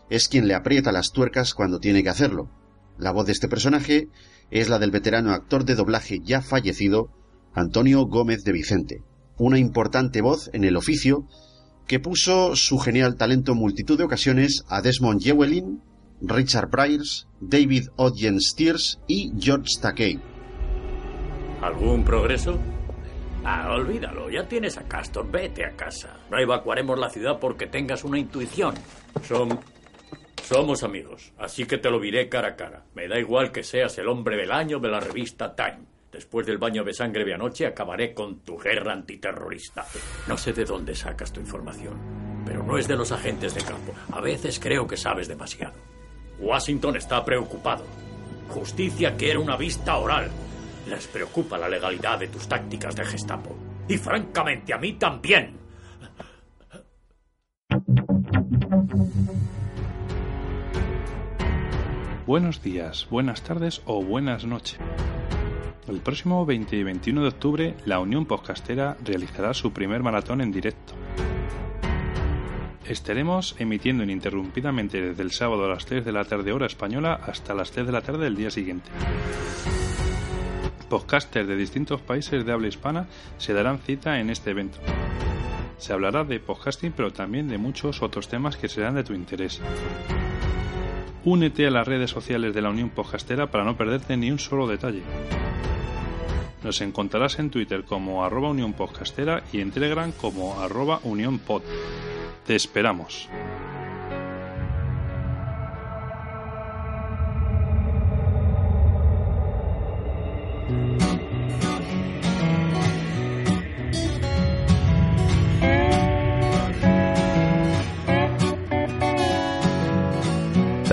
es quien le aprieta las tuercas cuando tiene que hacerlo. La voz de este personaje es la del veterano actor de doblaje ya fallecido, Antonio Gómez de Vicente, una importante voz en el oficio que puso su genial talento en multitud de ocasiones a Desmond Llewellyn, Richard Byers, David Odgen Steers y George Takei.
¿Algún progreso? Ah, olvídalo, ya tienes a Castor, vete a casa. No evacuaremos la ciudad porque tengas una intuición. Somos amigos, así que te lo diré cara a cara. Me da igual que seas el hombre del año de la revista Time. Después del baño de sangre de anoche acabaré con tu guerra antiterrorista. No sé de dónde sacas tu información, pero no es de los agentes de campo. A veces creo que sabes demasiado. Washington está preocupado. Justicia quiere una vista oral. Les preocupa la legalidad de tus tácticas de Gestapo. Y francamente a mí también.
Buenos días, buenas tardes o buenas noches. El próximo 20 y 21 de octubre, la Unión Podcastera realizará su primer maratón en directo. Estaremos emitiendo ininterrumpidamente desde el sábado a las 3 de la tarde hora española hasta las 3 de la tarde del día siguiente. Podcasters de distintos países de habla hispana se darán cita en este evento. Se hablará de podcasting pero también de muchos otros temas que serán de tu interés. Únete a las redes sociales de la Unión Podcastera para no perderte ni un solo detalle. Nos encontrarás en Twitter como arroba Unión Podcastera y en Telegram como arroba Unión Pod. Te esperamos.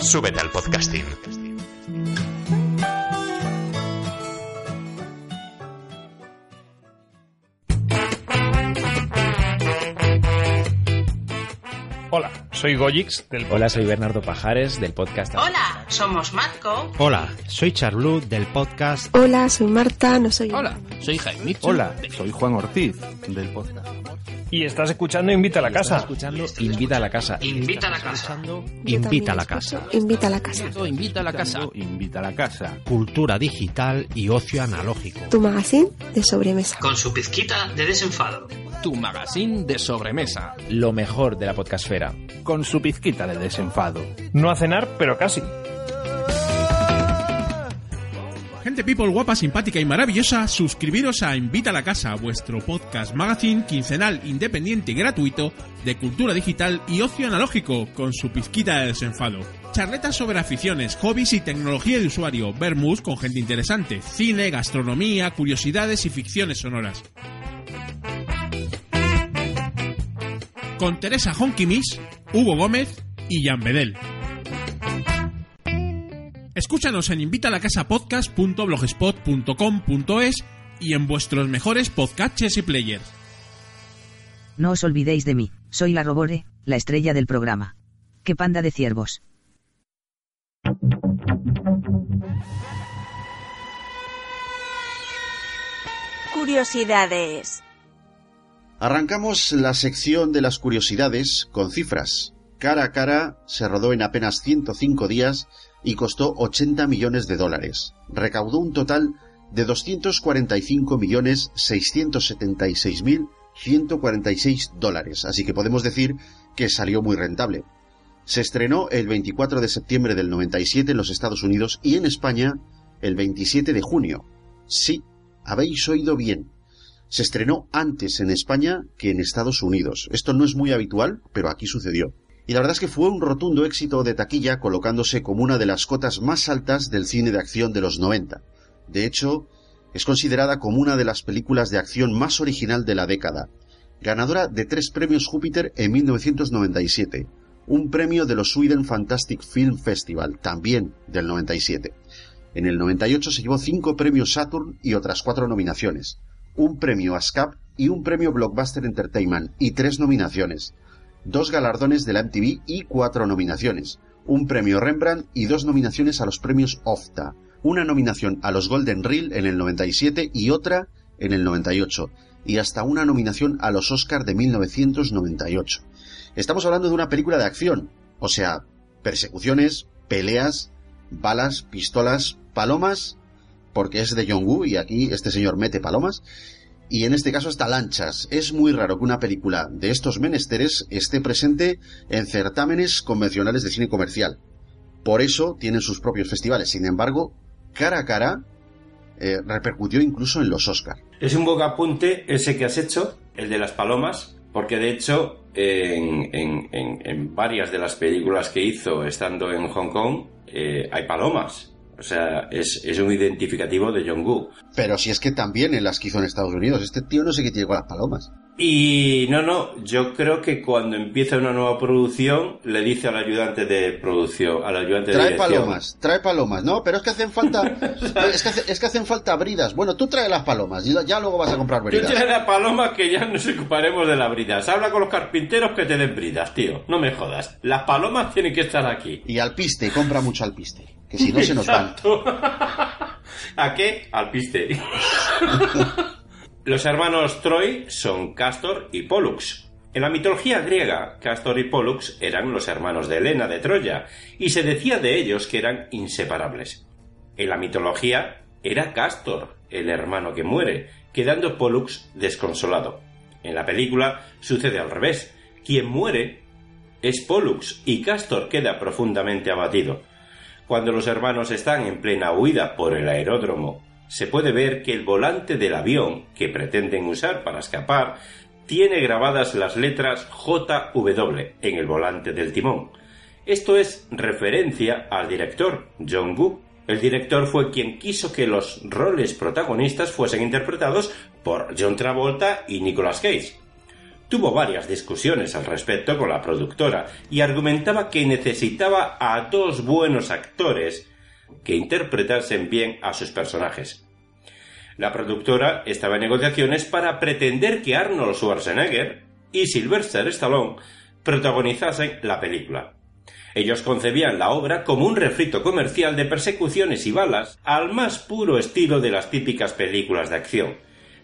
Súbete al podcasting.
Hola, soy Goyix del
Hola, soy Bernardo Pajares del podcast.
Hola, somos Matco.
Hola, soy Charlu del podcast.
Hola, soy Marta, no soy.
Hola, soy Jaime.
Hola, soy Juan Ortiz del podcast.
Y estás escuchando Invita a la Casa.
Escuchando Invita a la Casa.
Invita a la casa.
Invita a la casa.
Invita a la casa.
Invita a la casa.
Invita a la casa.
Cultura digital y ocio analógico.
Tu magazine de sobremesa.
Con su pizquita de desenfado.
Tu magazine de sobremesa.
Lo mejor de la podcastfera.
Con su pizquita de desenfado.
No a cenar, pero casi.
Gente people guapa, simpática y maravillosa, suscribiros a Invita a la Casa, vuestro podcast magazine quincenal independiente y gratuito de cultura digital y ocio analógico, con su pizquita de desenfado. Charletas sobre aficiones, hobbies y tecnología de usuario, vermus con gente interesante, cine, gastronomía, curiosidades y ficciones sonoras. Con Teresa Honkimis, Hugo Gómez y Jan Bedel. Escúchanos en invitalacasapodcast.blogspot.com.es y en vuestros mejores podcatchers y players.
No os olvidéis de mí, soy la Robore, la estrella del programa. ¡Qué panda de ciervos!
Curiosidades.
Arrancamos la sección de las curiosidades con cifras. Cara a cara se rodó en apenas 105 días y costó 80 millones de dólares. Recaudó un total de 245.676.146 dólares, así que podemos decir que salió muy rentable. Se estrenó el 24 de septiembre del 97 en los Estados Unidos y en España el 27 de junio. Sí, habéis oído bien. Se estrenó antes en España que en Estados Unidos. Esto no es muy habitual, pero aquí sucedió. Y la verdad es que fue un rotundo éxito de taquilla, colocándose como una de las cotas más altas del cine de acción de los 90. De hecho, es considerada como una de las películas de acción más original de la década. Ganadora de tres premios Júpiter en 1997, un premio de los Sweden Fantastic Film Festival, también del 97. En el 98 se llevó cinco premios Saturn y otras cuatro nominaciones, un premio ASCAP y un premio Blockbuster Entertainment y tres nominaciones, dos galardones de la MTV y cuatro nominaciones, un premio Rembrandt y dos nominaciones a los premios OFTA, una nominación a los Golden Reel en el 97 y otra en el 98 y hasta una nominación a los Oscars de 1998. Estamos hablando de una película de acción, o sea, persecuciones, peleas, balas, pistolas, palomas, porque es de John Woo y aquí este señor mete palomas, y en este caso hasta lanchas. Es muy raro que una película de estos menesteres esté presente en certámenes convencionales de cine comercial. Por eso tienen sus propios festivales. Sin embargo, cara a cara, eh, repercutió incluso en los Oscars.
Es un bocapunte ese que has hecho, el de las palomas, porque de hecho en, en- en- en varias de las películas que hizo estando en Hong Kong eh, hay palomas. O sea, es, es un identificativo de John Woo.
Pero si es que también en las que hizo en Estados Unidos, este tío no sé qué tiene con las palomas.
Y no, no, yo creo que cuando empieza una nueva producción le dice al ayudante de producción, al ayudante de
Trae
dirección,
palomas, trae palomas. No, pero es que hacen falta, es que, hace- es que hacen falta bridas. Bueno, tú trae las palomas y ya luego vas a comprar bridas.
trae la paloma que ya nos ocuparemos de las bridas. Habla con los carpinteros que te den bridas, tío. No me jodas. Las palomas tienen que estar aquí.
Y alpiste, compra mucho alpiste. Que si no se nos van.
¿A qué? Al piste. Los hermanos Troy son Castor y Pollux. En la mitología griega, Castor y Pollux eran los hermanos de Helena de Troya, y se decía de ellos que eran inseparables. En la mitología era Castor, el hermano que muere, quedando Pollux desconsolado. En la película sucede al revés. Quien muere es Pollux y Castor queda profundamente abatido. Cuando los hermanos están en plena huida por el aeródromo, se puede ver que el volante del avión que pretenden usar para escapar tiene grabadas las letras JW en el volante del timón. Esto es referencia al director, John Woo. El director fue quien quiso que los roles protagonistas fuesen interpretados por John Travolta y Nicolas Cage. Tuvo varias discusiones al respecto con la productora y argumentaba que necesitaba a dos buenos actores que interpretasen bien a sus personajes. La productora estaba en negociaciones para pretender que Arnold Schwarzenegger y Sylvester Stallone protagonizasen la película. Ellos concebían la obra como un refrito comercial de persecuciones y balas al más puro estilo de las típicas películas de acción.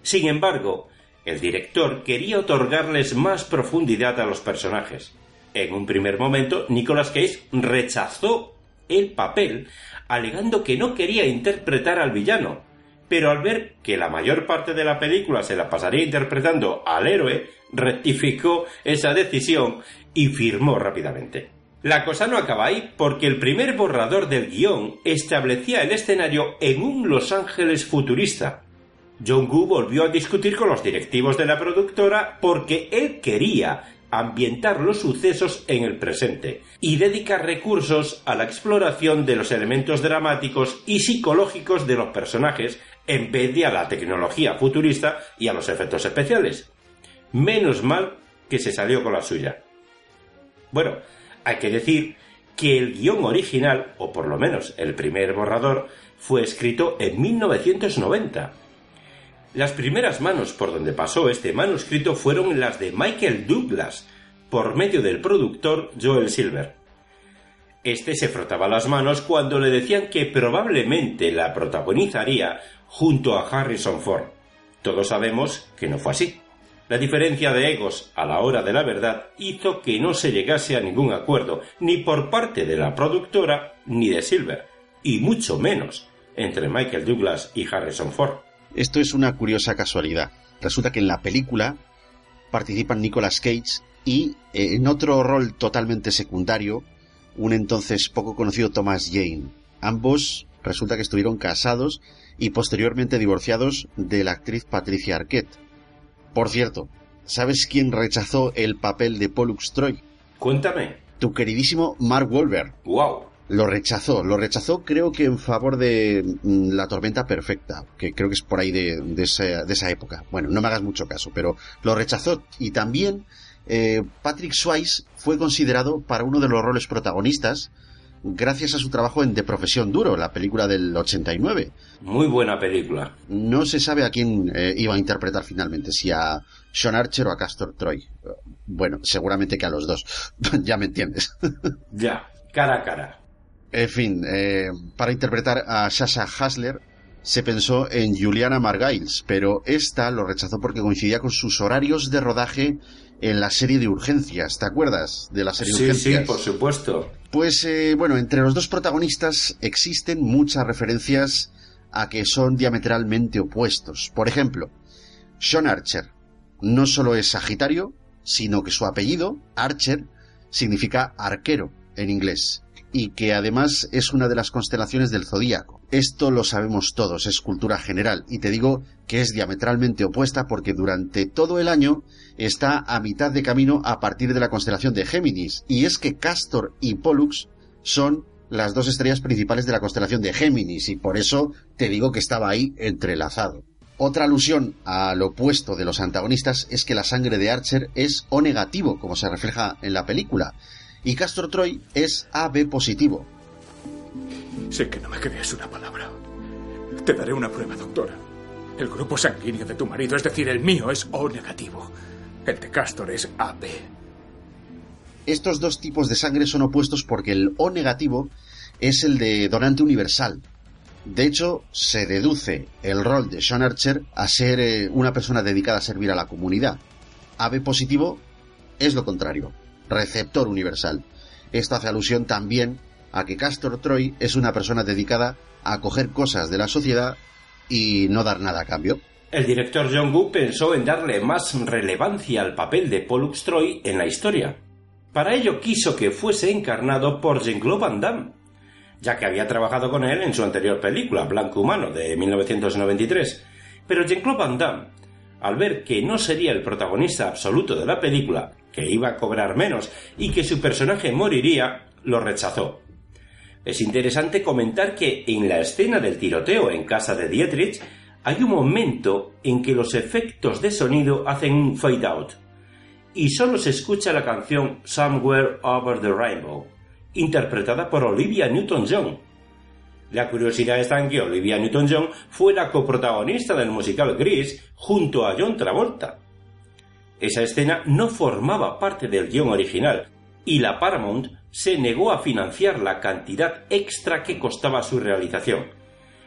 Sin embargo, el director quería otorgarles más profundidad a los personajes. En un primer momento, Nicolas Cage rechazó el papel, alegando que no quería interpretar al villano, pero al ver que la mayor parte de la película se la pasaría interpretando al héroe, rectificó esa decisión y firmó rápidamente. La cosa no acaba ahí porque el primer borrador del guion establecía el escenario en un Los Ángeles futurista. John Woo volvió a discutir con los directivos de la productora porque él quería ambientar los sucesos en el presente y dedicar recursos a la exploración de los elementos dramáticos y psicológicos de los personajes en vez de a la tecnología futurista y a los efectos especiales. Menos mal que se salió con la suya. Bueno, hay que decir que el guion original, o por lo menos el primer borrador, fue escrito en 1990. Las primeras manos por donde pasó este manuscrito fueron las de Michael Douglas, por medio del productor Joel Silver. Este se frotaba las manos cuando le decían que probablemente la protagonizaría junto a Harrison Ford. Todos sabemos que no fue así. La diferencia de egos a la hora de la verdad hizo que no se llegase a ningún acuerdo, ni por parte de la productora ni de Silver, y mucho menos entre Michael Douglas y Harrison Ford.
Esto es una curiosa casualidad. Resulta que en la película participan Nicolas Cage y eh, en otro rol totalmente secundario, un entonces poco conocido Thomas Jane. Ambos resulta que estuvieron casados y posteriormente divorciados de la actriz Patricia Arquette. Por cierto, ¿sabes quién rechazó el papel de Pollux Troy?
Cuéntame.
Tu queridísimo Mark Wahlberg.
¡Wow!
Lo rechazó, lo rechazó creo que en favor de mm, La Tormenta Perfecta, que creo que es por ahí de, de esa, de esa época. Bueno, no me hagas mucho caso, pero lo rechazó. Y también eh, Patrick Swayze fue considerado para uno de los roles protagonistas gracias a su trabajo en De Profesión Duro, la película del 89.
Muy buena película.
No se sabe a quién eh, iba a interpretar finalmente, si a Sean Archer o a Castor Troy. Bueno, seguramente que a los dos. ya me entiendes.
Ya, cara a cara.
En fin, eh, para interpretar a Sasha Hasler, se pensó en Juliana Margiles, pero esta lo rechazó porque coincidía con sus horarios de rodaje en la serie de urgencias. ¿Te acuerdas de la serie de
Sí,
urgencias?
sí, por supuesto.
Pues eh, bueno, entre los dos protagonistas existen muchas referencias a que son diametralmente opuestos. Por ejemplo, Sean Archer no solo es Sagitario, sino que su apellido, Archer, significa arquero en inglés y que además es una de las constelaciones del zodíaco. Esto lo sabemos todos, es cultura general, y te digo que es diametralmente opuesta porque durante todo el año está a mitad de camino a partir de la constelación de Géminis, y es que Castor y Pollux son las dos estrellas principales de la constelación de Géminis, y por eso te digo que estaba ahí entrelazado. Otra alusión al opuesto de los antagonistas es que la sangre de Archer es O negativo, como se refleja en la película, y Castor Troy es AB positivo.
Sé que no me crees una palabra. Te daré una prueba, doctora. El grupo sanguíneo de tu marido, es decir, el mío, es O negativo. El de Castor es AB.
Estos dos tipos de sangre son opuestos porque el O negativo es el de donante universal. De hecho, se deduce el rol de Sean Archer a ser eh, una persona dedicada a servir a la comunidad. AB positivo es lo contrario, receptor universal. Esto hace alusión también a que Castor Troy es una persona dedicada a coger cosas de la sociedad y no dar nada a cambio.
El director John Woo pensó en darle más relevancia al papel de Pollux Troy en la historia. Para ello quiso que fuese encarnado por Jean-Claude Van Damme, ya que había trabajado con él en su anterior película, Blanco Humano, de 1993. Pero Jean-Claude Van Damme, al ver que no sería el protagonista absoluto de la película, que iba a cobrar menos y que su personaje moriría, lo rechazó. Es interesante comentar que en la escena del tiroteo en casa de Dietrich hay un momento en que los efectos de sonido hacen un fade out y solo se escucha la canción Somewhere Over the Rainbow, interpretada por Olivia Newton-John. La curiosidad está en que Olivia Newton-John fue la coprotagonista del musical Grease junto a John Travolta. Esa escena no formaba parte del guion original y la Paramount se negó a financiar la cantidad extra que costaba su realización.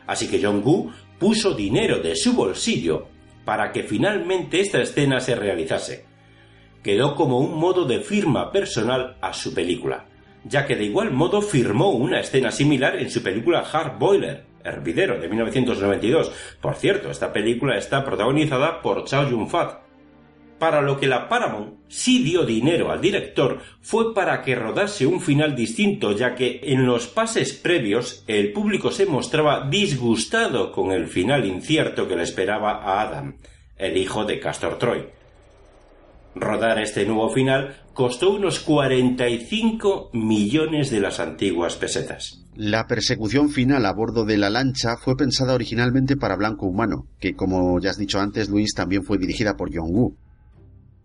Así que Woo puso dinero de su bolsillo para que finalmente esta escena se realizase. Quedó como un modo de firma personal a su película, ya que de igual modo firmó una escena similar en su película Hard Boiler, Hervidero, de 1992. Por cierto, esta película está protagonizada por Chow Yun-fat, para lo que la Paramount sí dio dinero al director fue para que rodase un final distinto, ya que en los pases previos el público se mostraba disgustado con el final incierto que le esperaba a Adam, el hijo de Castor Troy. Rodar este nuevo final costó unos 45 millones de las antiguas pesetas.
La persecución final a bordo de la lancha fue pensada originalmente para Blanco Humano, que como ya has dicho antes, Luis, también fue dirigida por John Woo.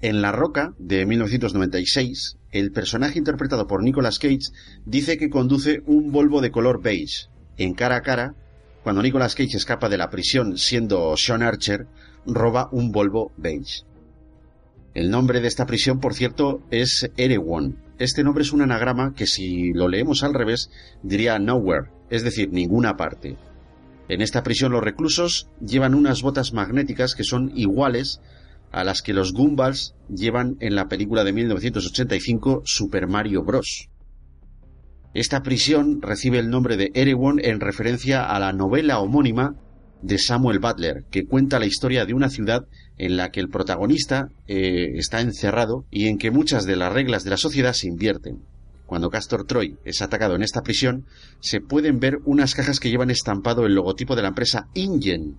En La Roca, de 1996, el personaje interpretado por Nicolas Cage dice que conduce un Volvo de color beige. En cara a cara, cuando Nicolas Cage escapa de la prisión siendo Sean Archer, roba un Volvo beige. El nombre de esta prisión, por cierto, es Erewhon. Este nombre es un anagrama que si lo leemos al revés diría nowhere, es decir, ninguna parte. En esta prisión los reclusos llevan unas botas magnéticas que son iguales a las que los Goombas llevan en la película de 1985 Super Mario Bros. Esta prisión recibe el nombre de Erewhon en referencia a la novela homónima de Samuel Butler, que cuenta la historia de una ciudad en la que el protagonista eh, está encerrado y en que muchas de las reglas de la sociedad se invierten. Cuando Castor Troy es atacado en esta prisión, se pueden ver unas cajas que llevan estampado el logotipo de la empresa InGen.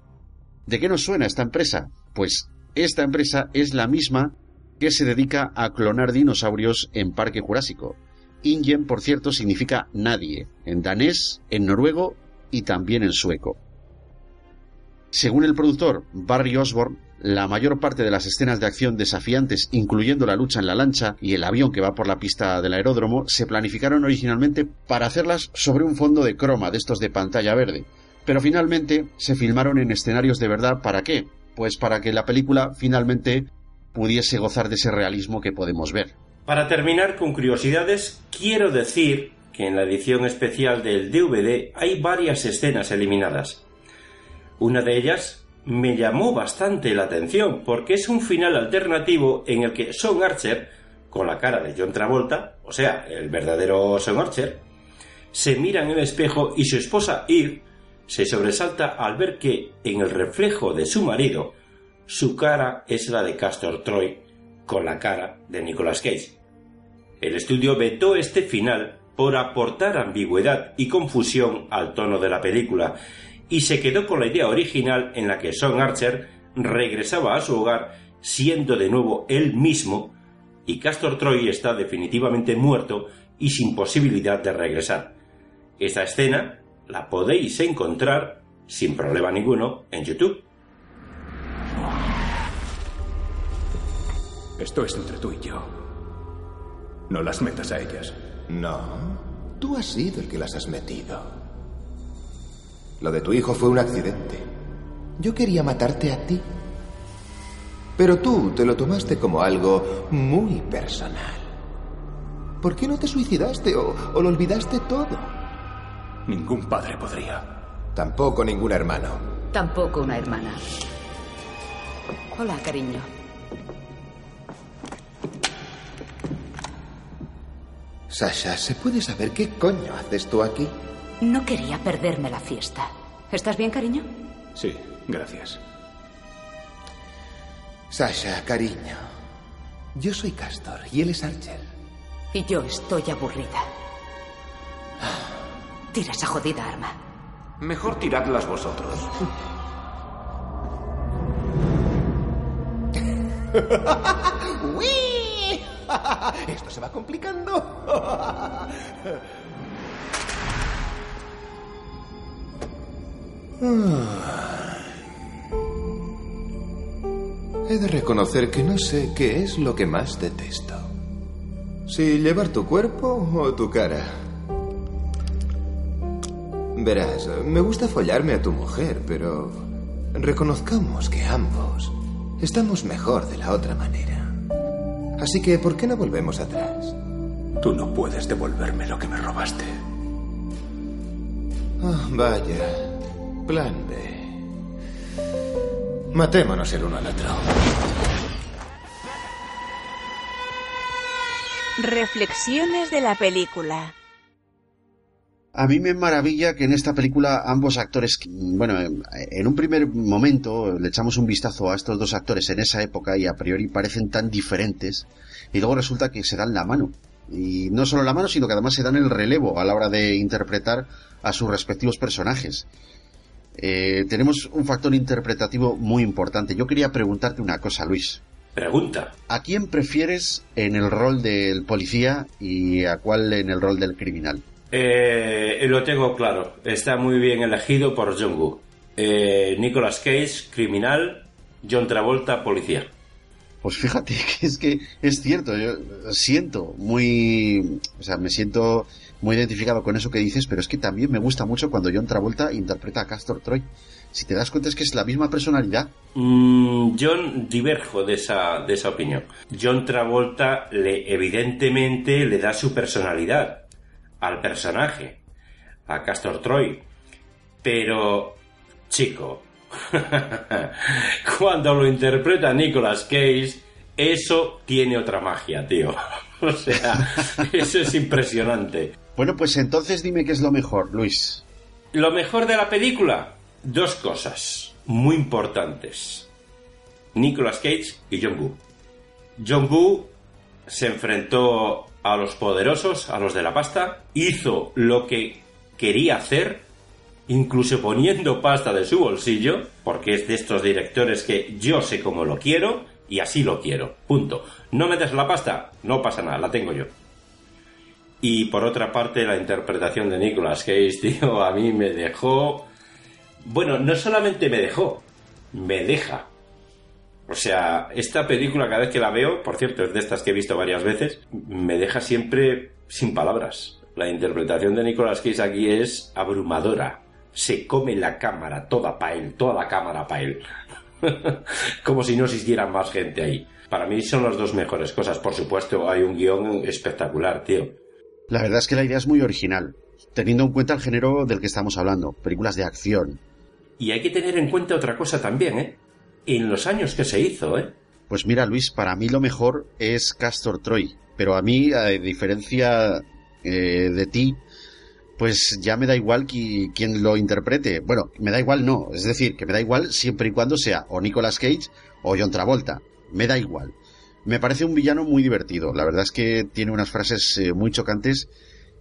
¿De qué nos suena esta empresa? Pues esta empresa es la misma que se dedica a clonar dinosaurios en Parque Jurásico. Ingen, por cierto, significa nadie, en danés, en noruego y también en sueco. Según el productor Barry Osborne, la mayor parte de las escenas de acción desafiantes, incluyendo la lucha en la lancha y el avión que va por la pista del aeródromo, se planificaron originalmente para hacerlas sobre un fondo de croma de estos de pantalla verde. Pero finalmente se filmaron en escenarios de verdad. ¿Para qué? Pues para que la película finalmente pudiese gozar de ese realismo que podemos ver.
Para terminar con curiosidades, quiero decir que en la edición especial del DVD hay varias escenas eliminadas. Una de ellas me llamó bastante la atención porque es un final alternativo en el que Son Archer, con la cara de John Travolta, o sea, el verdadero Son Archer, se mira en el espejo y su esposa Eve se sobresalta al ver que en el reflejo de su marido su cara es la de Castor Troy con la cara de Nicolas Cage. El estudio vetó este final por aportar ambigüedad y confusión al tono de la película y se quedó con la idea original en la que Son Archer regresaba a su hogar siendo de nuevo él mismo y Castor Troy está definitivamente muerto y sin posibilidad de regresar. Esta escena la podéis encontrar sin problema ninguno en YouTube.
Esto es entre tú y yo. No las metas a ellas.
No, tú has sido el que las has metido. Lo de tu hijo fue un accidente. Yo quería matarte a ti. Pero tú te lo tomaste como algo muy personal. ¿Por qué no te suicidaste o, o lo olvidaste todo?
Ningún padre podría.
Tampoco ningún hermano.
Tampoco una hermana. Hola, cariño.
Sasha, ¿se puede saber qué coño haces tú aquí?
No quería perderme la fiesta. ¿Estás bien, cariño?
Sí, gracias.
Sasha, cariño. Yo soy Castor y él es Archer.
Y yo estoy aburrida. Tira esa jodida arma.
Mejor tiradlas vosotros.
¡Uy! Esto se va complicando. He de reconocer que no sé qué es lo que más detesto. Si llevar tu cuerpo o tu cara. Verás, me gusta follarme a tu mujer, pero reconozcamos que ambos estamos mejor de la otra manera. Así que, ¿por qué no volvemos atrás?
Tú no puedes devolverme lo que me robaste.
Ah, vaya. Plan B. Matémonos el uno al otro.
Reflexiones de la película.
A mí me maravilla que en esta película ambos actores, bueno, en un primer momento le echamos un vistazo a estos dos actores en esa época y a priori parecen tan diferentes y luego resulta que se dan la mano. Y no solo la mano, sino que además se dan el relevo a la hora de interpretar a sus respectivos personajes. Eh, tenemos un factor interpretativo muy importante. Yo quería preguntarte una cosa, Luis.
Pregunta.
¿A quién prefieres en el rol del policía y a cuál en el rol del criminal?
Eh, lo tengo claro. Está muy bien elegido por John Woo. Eh, Nicolas Cage, criminal. John Travolta, policía.
Pues fíjate que es que es cierto. Yo siento muy. O sea, me siento muy identificado con eso que dices, pero es que también me gusta mucho cuando John Travolta interpreta a Castor Troy. Si te das cuenta es que es la misma personalidad.
Mm, John diverjo de esa, de esa opinión. John Travolta le, evidentemente le da su personalidad al personaje, a Castor Troy. Pero, chico, cuando lo interpreta Nicolas Cage, eso tiene otra magia, tío. O sea, eso es impresionante.
Bueno, pues entonces dime qué es lo mejor, Luis.
Lo mejor de la película, dos cosas muy importantes. Nicolas Cage y John Woo. John Woo se enfrentó a los poderosos, a los de la pasta, hizo lo que quería hacer, incluso poniendo pasta de su bolsillo, porque es de estos directores que yo sé cómo lo quiero y así lo quiero. Punto. No metes la pasta, no pasa nada, la tengo yo. Y por otra parte, la interpretación de Nicolas Cage, tío, a mí me dejó. Bueno, no solamente me dejó, me deja. O sea, esta película cada vez que la veo, por cierto, es de estas que he visto varias veces, me deja siempre sin palabras. La interpretación de Nicolas Cage aquí es abrumadora. Se come la cámara toda para él, toda la cámara para él. Como si no existiera más gente ahí. Para mí son las dos mejores cosas. Por supuesto, hay un guion espectacular, tío.
La verdad es que la idea es muy original, teniendo en cuenta el género del que estamos hablando, películas de acción.
Y hay que tener en cuenta otra cosa también, ¿eh? En los años que se hizo, ¿eh?
Pues mira, Luis, para mí lo mejor es Castor Troy. Pero a mí, a diferencia eh, de ti, pues ya me da igual qui- quien lo interprete. Bueno, me da igual no. Es decir, que me da igual siempre y cuando sea o Nicolas Cage o John Travolta. Me da igual. Me parece un villano muy divertido. La verdad es que tiene unas frases eh, muy chocantes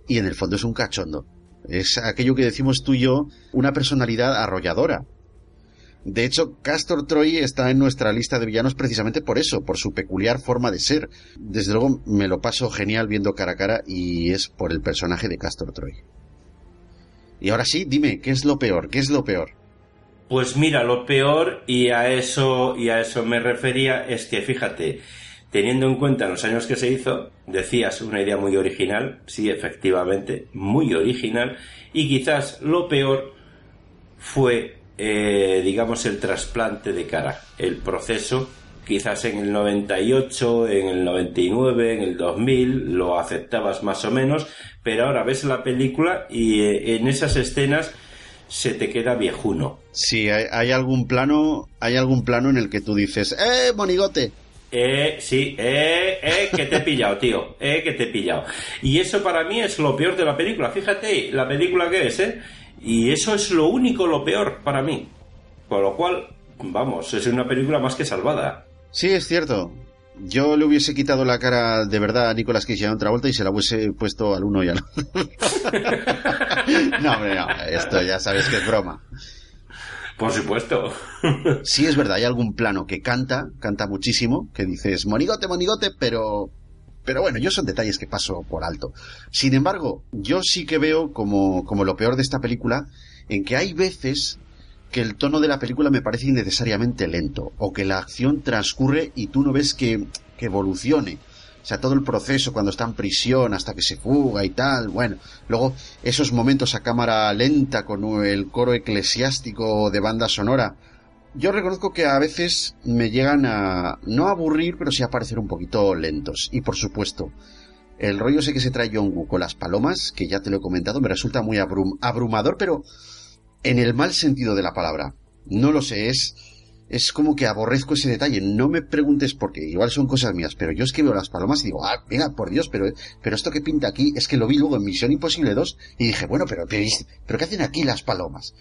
y en el fondo es un cachondo. Es aquello que decimos tú y yo, una personalidad arrolladora. De hecho, Castor Troy está en nuestra lista de villanos precisamente por eso, por su peculiar forma de ser. Desde luego me lo paso genial viendo cara a cara y es por el personaje de Castor Troy. Y ahora sí, dime, ¿qué es lo peor? ¿Qué es lo peor?
Pues mira, lo peor, y a eso, y a eso me refería, es que fíjate, teniendo en cuenta los años que se hizo, decías una idea muy original, sí, efectivamente, muy original, y quizás lo peor fue, eh, digamos, el trasplante de cara, el proceso, quizás en el 98, en el 99, en el 2000, lo aceptabas más o menos, pero ahora ves la película y eh, en esas escenas se te queda viejuno.
Si hay, hay algún plano, hay algún plano en el que tú dices, ¡eh, monigote!
Eh, sí, eh, eh, que te he pillado, tío, eh, que te he pillado. Y eso para mí es lo peor de la película. Fíjate, la película que es, eh. Y eso es lo único, lo peor para mí. Con lo cual, vamos, es una película más que salvada.
Sí, es cierto. Yo le hubiese quitado la cara de verdad a Nicolas Cage a otra vuelta y se la hubiese puesto al uno y al otro. no, hombre, no. Esto ya sabes que es broma.
Por supuesto.
Sí, es verdad, hay algún plano que canta, canta muchísimo, que dices monigote, monigote, pero. Pero bueno, yo son detalles que paso por alto. Sin embargo, yo sí que veo como, como lo peor de esta película, en que hay veces que el tono de la película me parece innecesariamente lento, o que la acción transcurre y tú no ves que, que evolucione. O sea, todo el proceso cuando está en prisión hasta que se fuga y tal. Bueno, luego esos momentos a cámara lenta con el coro eclesiástico de banda sonora. Yo reconozco que a veces me llegan a no aburrir, pero sí a parecer un poquito lentos. Y por supuesto, el rollo ese que se trae John con las palomas, que ya te lo he comentado, me resulta muy abrum- abrumador, pero en el mal sentido de la palabra. No lo sé, es, es como que aborrezco ese detalle. No me preguntes por qué, igual son cosas mías, pero yo es que veo las palomas y digo, ah, venga, por Dios, pero, pero esto que pinta aquí es que lo vi luego en Misión Imposible 2 y dije, bueno, pero, pero, pero ¿qué hacen aquí las palomas?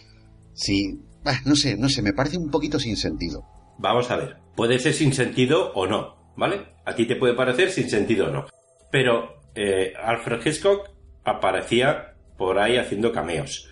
Sí, no sé, no sé, me parece un poquito sin sentido.
Vamos a ver, puede ser sin sentido o no, ¿vale? A ti te puede parecer sin sentido o no. Pero eh, Alfred Hitchcock aparecía por ahí haciendo cameos.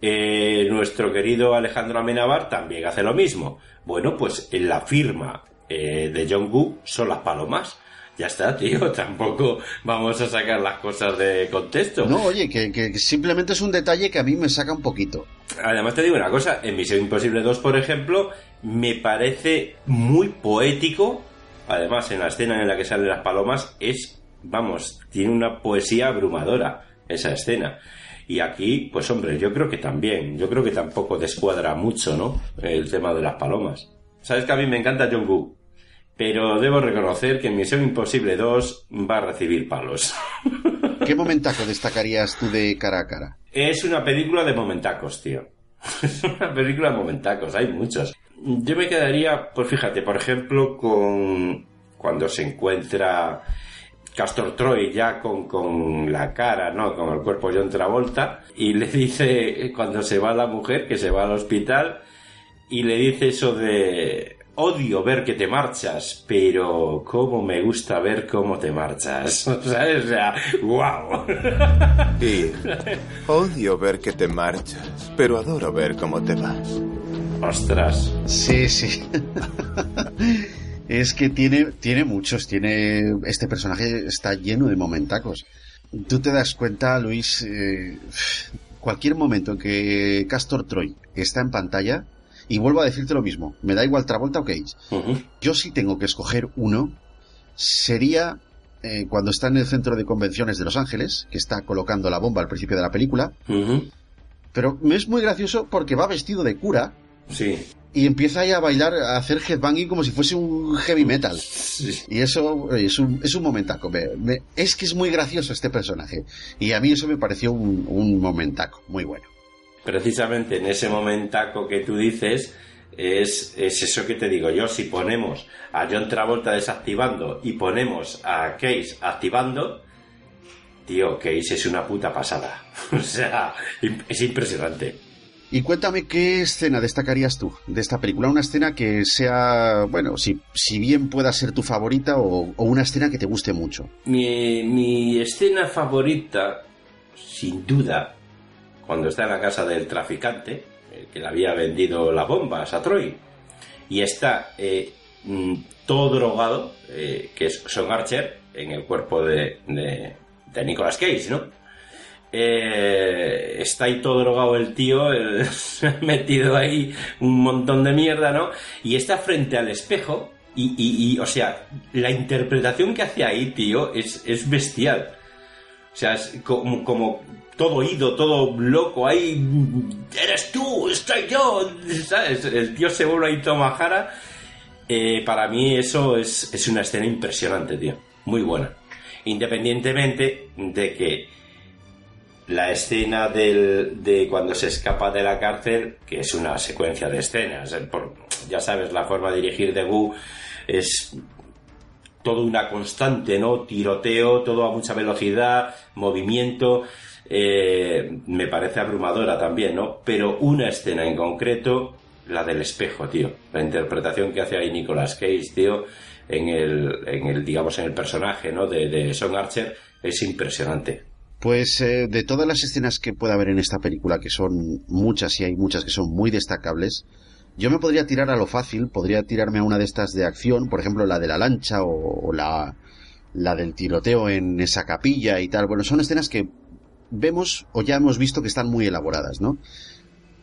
Eh, nuestro querido Alejandro Amenábar también hace lo mismo. Bueno, pues en la firma eh, de John Woo son las palomas. Ya está, tío, tampoco vamos a sacar las cosas de contexto.
No, oye, que, que simplemente es un detalle que a mí me saca un poquito.
Además te digo una cosa, en Misión Imposible 2, por ejemplo, me parece muy poético. Además, en la escena en la que salen las palomas es, vamos, tiene una poesía abrumadora esa escena. Y aquí, pues hombre, yo creo que también, yo creo que tampoco descuadra mucho, ¿no? El tema de las palomas. Sabes que a mí me encanta John Woo, pero debo reconocer que en Misión Imposible 2 va a recibir palos.
¿Qué momentaco destacarías tú de cara a cara?
Es una película de momentacos, tío. Es una película de momentacos, hay muchos. Yo me quedaría, pues fíjate, por ejemplo, con cuando se encuentra Castor Troy ya con, con la cara, ¿no? Con el cuerpo John Travolta y le dice, cuando se va la mujer, que se va al hospital, y le dice eso de odio ver que te marchas, pero cómo me gusta ver cómo te marchas. ¿Sabes? O sea, wow.
Y odio ver que te marchas, pero adoro ver cómo te vas.
Ostras.
Sí, sí. es que tiene, tiene muchos, tiene. Este personaje está lleno de momentacos. Tú te das cuenta, Luis, eh, cualquier momento en que Castor Troy está en pantalla, y vuelvo a decirte lo mismo, me da igual Travolta o Cage. Yo sí tengo que escoger uno, sería eh, cuando está en el centro de convenciones de Los Ángeles, que está colocando la bomba al principio de la película. Pero me es muy gracioso porque va vestido de cura.
Sí.
Y empieza ahí a bailar, a hacer headbanging como si fuese un heavy metal. Y eso es un, es un momentaco. Me- me- es que es muy gracioso este personaje. Y a mí eso me pareció un, un momentaco. Muy bueno.
Precisamente en ese momentaco que tú dices, es, es eso que te digo yo. Si ponemos a John Travolta desactivando y ponemos a Case activando, tío, Case es una puta pasada. o sea, es impresionante.
Y cuéntame qué escena destacarías tú de esta película. Una escena que sea, bueno, si, si bien pueda ser tu favorita o, o una escena que te guste mucho.
Mi, mi escena favorita, sin duda, cuando está en la casa del traficante, el que le había vendido las bombas a Troy, y está eh, mm, todo drogado, eh, que es Son Archer, en el cuerpo de, de, de Nicolas Cage, ¿no? Eh, está ahí todo drogado el tío, eh, se ha metido ahí un montón de mierda, ¿no? Y está frente al espejo y, y- y, o sea, la interpretación que hace ahí, tío, es, es bestial. O sea, es como, como todo ido, todo loco, ahí, eres tú, estoy yo, ¿sabes? El tío se vuelve ahí Tomahara. Eh, para mí eso es, es una escena impresionante, tío. Muy buena. Independientemente de que la escena del- de cuando se escapa de la cárcel, que es una secuencia de escenas, eh, por- ya sabes, la forma de dirigir de Wu es todo una constante, ¿no? Tiroteo, todo a mucha velocidad, movimiento, eh, me parece abrumadora también, ¿no? Pero una escena en concreto, la del espejo, tío. La interpretación que hace ahí Nicolas Cage, tío, en el, en el digamos, en el personaje, ¿no? De, de Archer, es impresionante.
Pues eh, de todas las escenas que pueda haber en esta película, que son muchas y hay muchas que son muy destacables, yo me podría tirar a lo fácil, podría tirarme a una de estas de acción, por ejemplo la de la lancha o, o la, la del tiroteo en esa capilla y tal. Bueno, son escenas que vemos o ya hemos visto que están muy elaboradas, ¿no?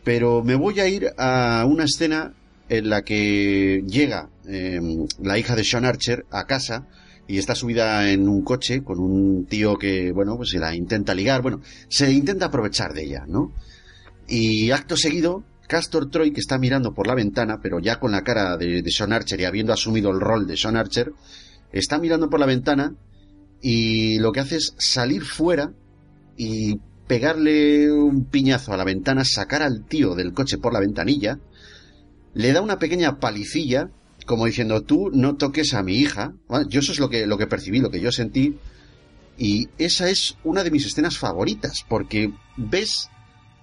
Pero me voy a ir a una escena en la que llega eh, la hija de Sean Archer a casa y está subida en un coche con un tío que, bueno, pues se la intenta ligar, bueno, se intenta aprovechar de ella, ¿no? Y acto seguido, Castor Troy, que está mirando por la ventana, pero ya con la cara de, de Sean Archer y habiendo asumido el rol de Sean Archer, está mirando por la ventana y lo que hace es salir fuera y pegarle un piñazo a la ventana, sacar al tío del coche por la ventanilla, le da una pequeña palicilla, como diciendo, tú no toques a mi hija. ¿vale? Yo eso es lo que, lo que percibí, lo que yo sentí. Y esa es una de mis escenas favoritas, porque ves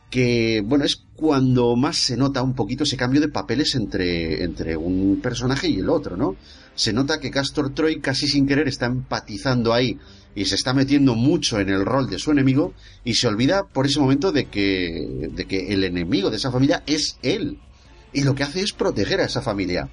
que, bueno, es cuando más se nota un poquito ese cambio de papeles entre, entre un personaje y el otro, ¿no? Se nota que Castor Troy casi sin querer está empatizando ahí y se está metiendo mucho en el rol de su enemigo y se olvida por ese momento de que, de que el enemigo de esa familia es él. Y lo que hace es proteger a esa familia.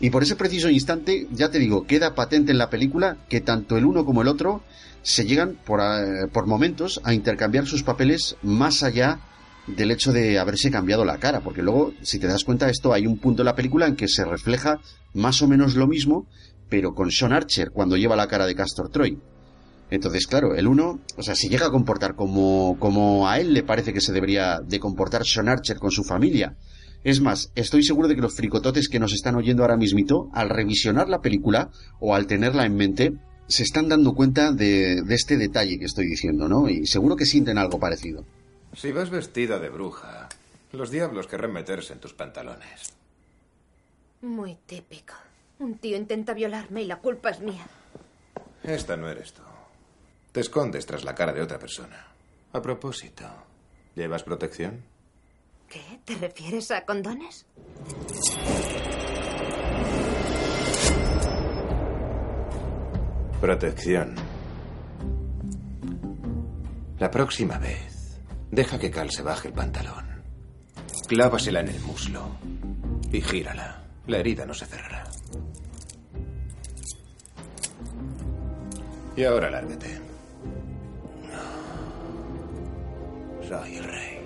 Y por ese preciso instante, ya te digo, queda patente en la película que tanto el uno como el otro se llegan por, eh, por momentos a intercambiar sus papeles más allá del hecho de haberse cambiado la cara, porque luego, si te das cuenta, esto hay un punto en la película en que se refleja más o menos lo mismo, pero con Sean Archer cuando lleva la cara de Castor Troy. Entonces, claro, el uno, o sea, si llega a comportar como, como a él le parece que se debería de comportar Sean Archer con su familia. Es más, estoy seguro de que los fricototes que nos están oyendo ahora mismito, al revisionar la película o al tenerla en mente, se están dando cuenta de, de este detalle que estoy diciendo, ¿no? Y seguro que sienten algo parecido.
Si vas vestida de bruja, los diablos querrán meterse en tus pantalones.
Muy típico. Un tío intenta violarme y la culpa es mía.
Esta no eres tú. Te escondes tras la cara de otra persona. A propósito, ¿llevas protección?
¿Qué? ¿Te refieres a condones?
Protección. La próxima vez, deja que Cal se baje el pantalón. Clávasela en el muslo y gírala. La herida no se cerrará. Y ahora lárgate. Soy el rey.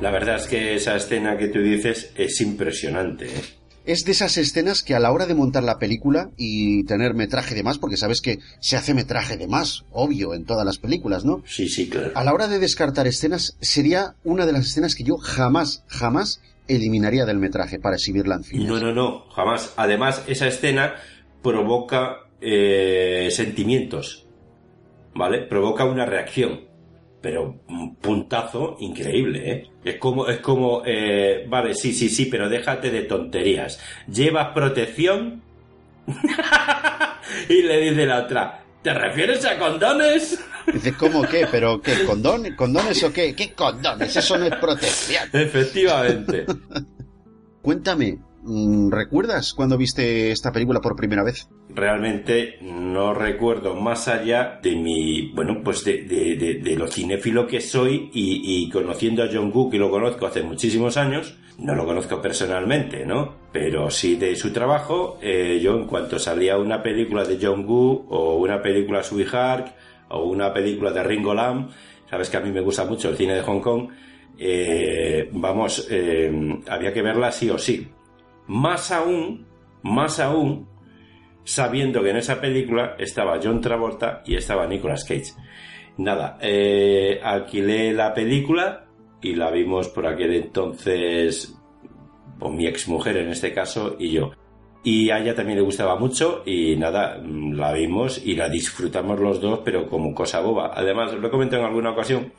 La verdad es que esa escena que tú dices es impresionante. ¿eh?
Es de esas escenas que a la hora de montar la película y tener metraje de más, porque sabes que se hace metraje de más, obvio, en todas las películas, ¿no?
Sí, sí, claro.
A la hora de descartar escenas, sería una de las escenas que yo jamás, jamás eliminaría del metraje para exhibirla en cine.
No, no, no, jamás. Además, esa escena provoca eh, sentimientos, ¿vale? Provoca una reacción. Pero un puntazo increíble, ¿eh? Es como, es como, eh, vale, sí, sí, sí, pero déjate de tonterías. ¿Llevas protección? y le dice la otra, ¿te refieres a condones?
Dice, ¿cómo qué? ¿Pero qué? ¿Condón? ¿Condones o qué? ¿Qué condones? Eso no es protección.
Efectivamente.
Cuéntame, ¿recuerdas cuando viste esta película por primera vez?
Realmente no recuerdo más allá de mi, bueno, pues de, de, de, lo cinéfilo que soy y, y conociendo a John Woo, que lo conozco hace muchísimos años, no lo conozco personalmente, ¿no? Pero sí de su trabajo, eh, yo en cuanto salía una película de John Woo o una película Sweetheart o una película de Ringo Lam, sabes que a mí me gusta mucho el cine de Hong Kong, eh, vamos, eh, había que verla sí o sí. Más aún, más aún, sabiendo que en esa película estaba John Travolta y estaba Nicolas Cage. Nada, eh, alquilé la película y la vimos por aquel entonces, o mi exmujer en este caso y yo. Y a ella también le gustaba mucho y nada, la vimos y la disfrutamos los dos, pero como cosa boba. Además, lo he comentado en alguna ocasión,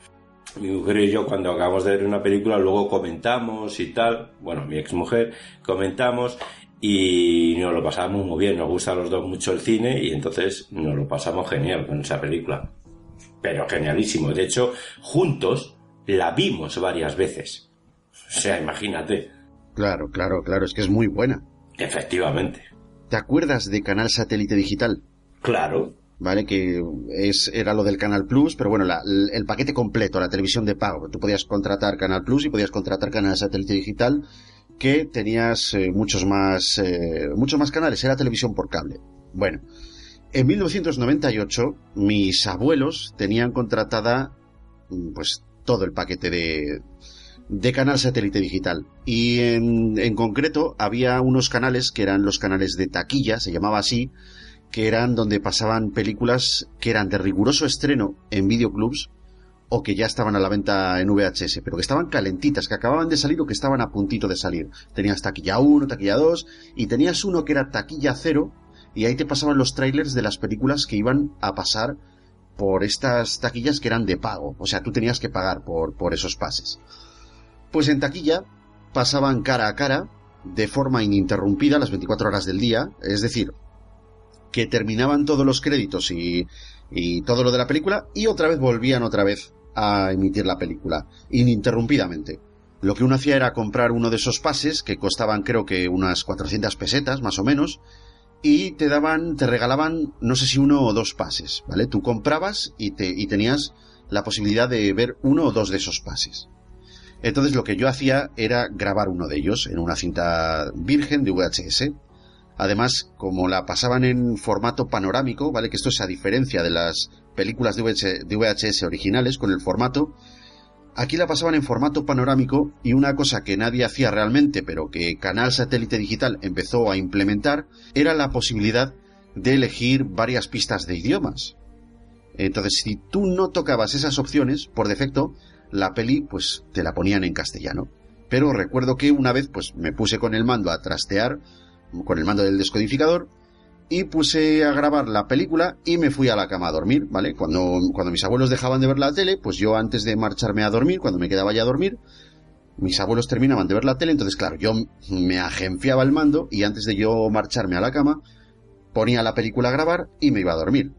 mi mujer y yo cuando acabamos de ver una película luego comentamos y tal, bueno, mi exmujer, comentamos y nos lo pasamos muy bien, nos gusta a los dos mucho el cine y entonces nos lo pasamos genial con esa película. Pero genialísimo, de hecho, juntos la vimos varias veces. O sea, imagínate.
Claro, claro, claro, es que es muy buena.
Efectivamente.
¿Te acuerdas de Canal Satélite Digital?
Claro.
¿Vale? Que es, era lo del Canal Plus, pero bueno, la- el paquete completo, la televisión de pago. Tú podías contratar Canal Plus y podías contratar Canal Satélite Digital, que tenías eh, muchos más, eh, muchos más canales. Era televisión por cable. Bueno, en 1998 mis abuelos tenían contratada, mm, pues, todo el paquete de, de canal satélite digital. Y en, en concreto había unos canales que eran los canales de taquilla, se llamaba así, que eran donde pasaban películas que eran de riguroso estreno en videoclubs o que ya estaban a la venta en VHS, pero que estaban calentitas, que acababan de salir o que estaban a puntito de salir. Tenías taquilla 1, taquilla 2 y tenías uno que era taquilla 0 y ahí te pasaban los trailers de las películas que iban a pasar por estas taquillas que eran de pago, o sea, tú tenías que pagar por, por esos pases. Pues en taquilla pasaban cara a cara, de forma ininterrumpida, las 24 horas del día, es decir, que terminaban todos los créditos y, todo lo de la película y otra vez volvían otra vez a emitir la película, ininterrumpidamente. Lo que uno hacía era comprar uno de esos pases, que costaban creo que unas 400 pesetas, más o menos, y te daban, te regalaban, no sé si uno o dos pases, ¿vale? Tú comprabas y, te, y tenías la posibilidad de ver uno o dos de esos pases. Entonces lo que yo hacía era grabar uno de ellos en una cinta virgen de VHS. Además, como la pasaban en formato panorámico, ¿vale? Que esto es a diferencia de las películas de VHS, originales con el formato. Aquí la pasaban en formato panorámico y una cosa que nadie hacía realmente, pero que Canal Satélite Digital empezó a implementar, era la posibilidad de elegir varias pistas de idiomas. Entonces, si tú no tocabas esas opciones, por defecto, la peli pues te la ponían en castellano. Pero recuerdo que una vez pues me puse con el mando a trastear, con el mando del descodificador, y puse a grabar la película y me fui a la cama a dormir, ¿vale? Cuando, cuando mis abuelos dejaban de ver la tele, pues yo antes de marcharme a dormir, cuando me quedaba ya a dormir, mis abuelos terminaban de ver la tele, entonces claro, yo me agenciaba el mando y antes de yo marcharme a la cama, ponía la película a grabar y me iba a dormir.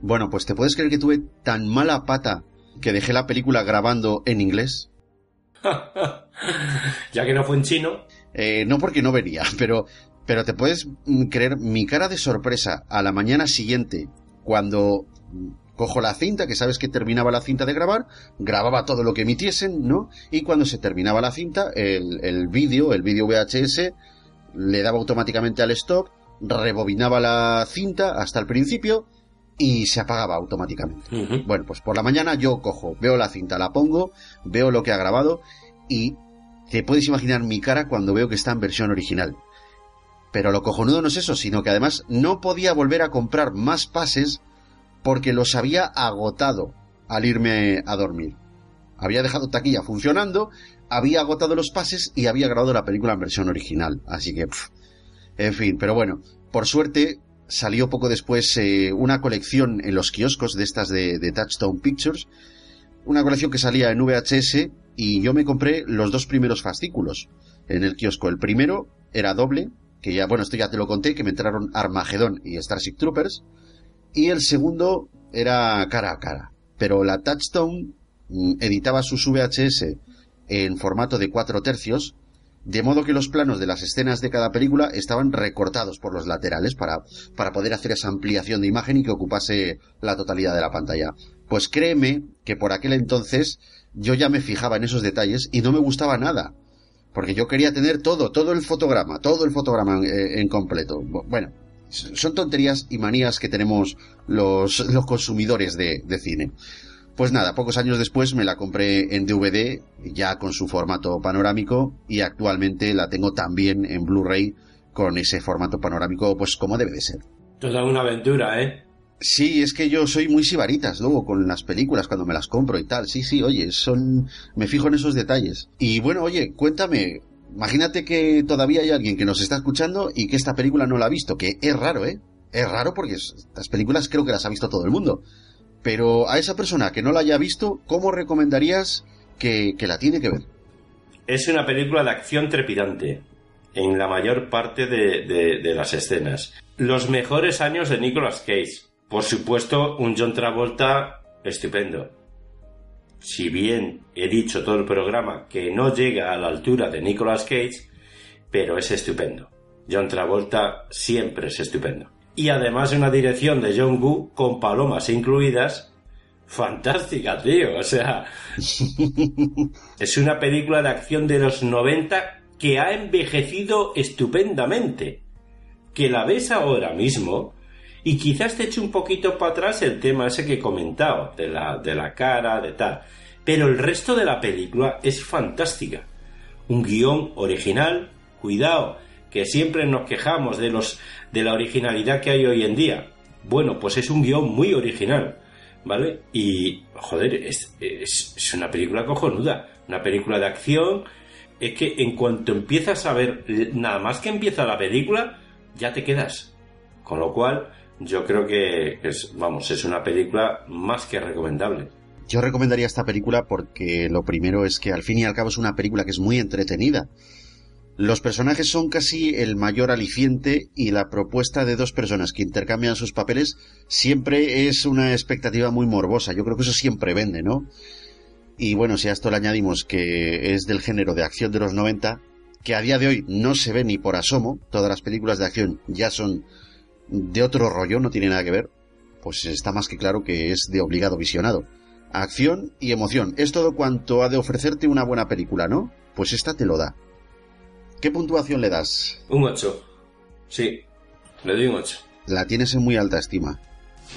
Bueno, pues te puedes creer que tuve tan mala pata que dejé la película grabando en inglés.
ya que no fue en chino.
Eh, no porque no venía, pero, pero te puedes mm, creer mi cara de sorpresa a la mañana siguiente cuando mm, cojo la cinta, que sabes que terminaba la cinta de grabar, grababa todo lo que emitiesen, ¿no? Y cuando se terminaba la cinta, el, el vídeo, el vídeo VHS, le daba automáticamente al stop, rebobinaba la cinta hasta el principio y se apagaba automáticamente. Bueno, pues por la mañana yo cojo, veo la cinta, la pongo, veo lo que ha grabado y te puedes imaginar mi cara cuando veo que está en versión original. Pero lo cojonudo no es eso, sino que además no podía volver a comprar más pases porque los había agotado al irme a dormir. Había dejado taquilla funcionando, había agotado los pases y había grabado la película en versión original. Así que, en fin, pero bueno, por suerte salió poco después eh, una colección en los kioscos de estas de, de Touchstone Pictures una colección que salía en VHS y yo me compré los dos primeros fascículos en el kiosco. El primero era doble, que ya, bueno, esto ya te lo conté, que me entraron Armagedón y Starship Troopers. Y el segundo era cara a cara. Pero la Touchstone mm, editaba sus VHS en formato de 4 tercios, de modo que los planos de las escenas de cada película estaban recortados por los laterales para, para poder hacer esa ampliación de imagen y que ocupase la totalidad de la pantalla. Pues créeme que por aquel entonces yo ya me fijaba en esos detalles y no me gustaba nada. Porque yo quería tener todo, todo el fotograma, todo el fotograma en, en completo. Bueno, son tonterías y manías que tenemos los, los consumidores de, de cine. Pues nada, pocos años después me la compré en DVD, ya con su formato panorámico, y actualmente la tengo también en Blu-ray con ese formato panorámico, pues como debe de ser.
Toda una aventura, ¿eh?
Sí, es que yo soy muy sibaritas luego con las películas cuando me las compro y tal. Sí, sí, oye, son. Me fijo en esos detalles. Y bueno, oye, cuéntame. Imagínate que todavía hay alguien que nos está escuchando y que esta película no la ha visto, que es raro, ¿eh? Es raro porque estas películas creo que las ha visto todo el mundo. Pero a esa persona que no la haya visto, ¿cómo recomendarías que, la tiene que ver?
Es una película de acción trepidante en la mayor parte de, de las escenas. Los mejores años de Nicolas Cage. Por supuesto, un John Travolta estupendo. Si bien he dicho todo el programa que no llega a la altura de Nicolas Cage, pero es estupendo. John Travolta siempre es estupendo. Y además una dirección de John Woo con palomas incluidas. Fantástica, tío. O sea, es una película de acción de los 90 que ha envejecido estupendamente. Que la ves ahora mismo y quizás te eche un poquito para atrás el tema ese que he comentado, de la, de la cara, de tal. Pero el resto de la película es fantástica. Un guion original, cuidado, que siempre nos quejamos de los de la originalidad que hay hoy en día. Bueno, pues es un guion muy original, ¿vale? Y, joder, es, una película cojonuda, una película de acción. Es que en cuanto empiezas a ver, nada más que empieza la película, ya te quedas. Con lo cual, yo creo que es, vamos, es una película más que recomendable.
Yo recomendaría esta película porque lo primero es que al fin y al cabo es una película que es muy entretenida. Los personajes son casi el mayor aliciente y la propuesta de dos personas que intercambian sus papeles siempre es una expectativa muy morbosa. Yo creo que eso siempre vende, ¿no? Y bueno, si a esto le añadimos que es del género de acción de los 90, que a día de hoy no se ve ni por asomo, todas las películas de acción ya son de otro rollo, no tiene nada que ver, pues está más que claro que es de obligado visionado. Acción y emoción, es todo cuanto ha de ofrecerte una buena película, ¿no? Pues esta te lo da. ¿Qué puntuación le das?
Un 8. Sí, le doy un 8.
La tienes en muy alta estima.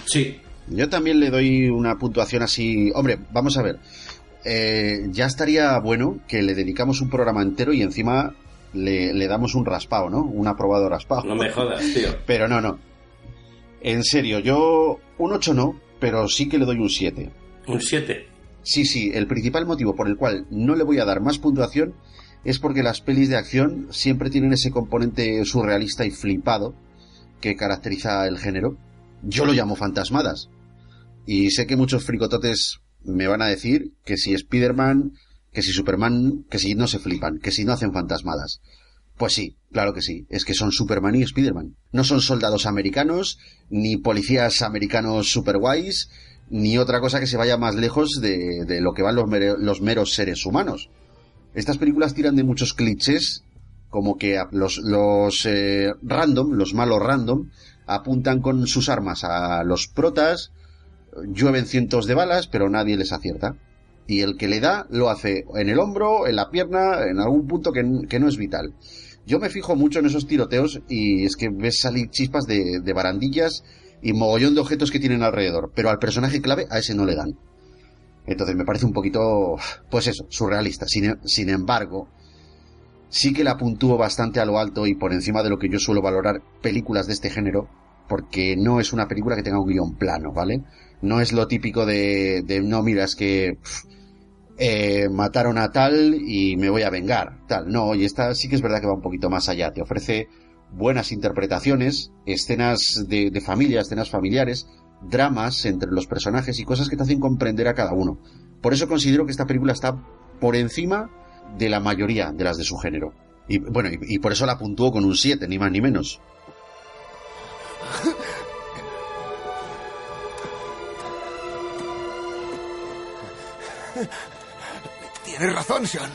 Sí.
Yo también le doy una puntuación así... Hombre, vamos a ver. Eh, ya estaría bueno que le dedicamos un programa entero y encima le, le, damos un raspado, ¿no? Un aprobado raspado.
No me jodas, tío.
Pero no, no. En serio, yo un 8 no, pero sí que le doy un 7.
¿Un 7?
Sí, sí, el principal motivo por el cual no le voy a dar más puntuación es porque las pelis de acción siempre tienen ese componente surrealista y flipado que caracteriza el género. Yo lo llamo fantasmadas. Y sé que muchos fricototes me van a decir que si Spider-Man, que si Superman, que si no se flipan, que si no hacen fantasmadas. Pues sí, claro que sí, es que son Superman y Spider-Man. No son soldados americanos, ni policías americanos super guays, ni otra cosa que se vaya más lejos de, de lo que van los, los meros seres humanos. Estas películas tiran de muchos clichés, como que los, los eh, random, los malos random, apuntan con sus armas a los protas, llueven cientos de balas, pero nadie les acierta. Y el que le da lo hace en el hombro, en la pierna, en algún punto que, no es vital. Yo me fijo mucho en esos tiroteos y es que ves salir chispas de, de barandillas y mogollón de objetos que tienen alrededor, pero al personaje clave a ese no le dan. Entonces me parece un poquito, pues eso, surrealista. Sin, sin, embargo, sí que la puntúo bastante a lo alto y por encima de lo que yo suelo valorar películas de este género, porque no es una película que tenga un guion plano, ¿vale? No es lo típico de, de no, mira, es que eh, mataron a tal y me voy a vengar, tal. No, y esta sí que es verdad que va un poquito más allá. Te ofrece buenas interpretaciones, escenas de, de familia, escenas familiares, dramas entre los personajes y cosas que te hacen comprender a cada uno. Por eso considero que esta película está por encima de la mayoría de las de su género. Y bueno, y, y por eso la puntúo con un 7, ni más ni menos.
Tienes razón, Sean.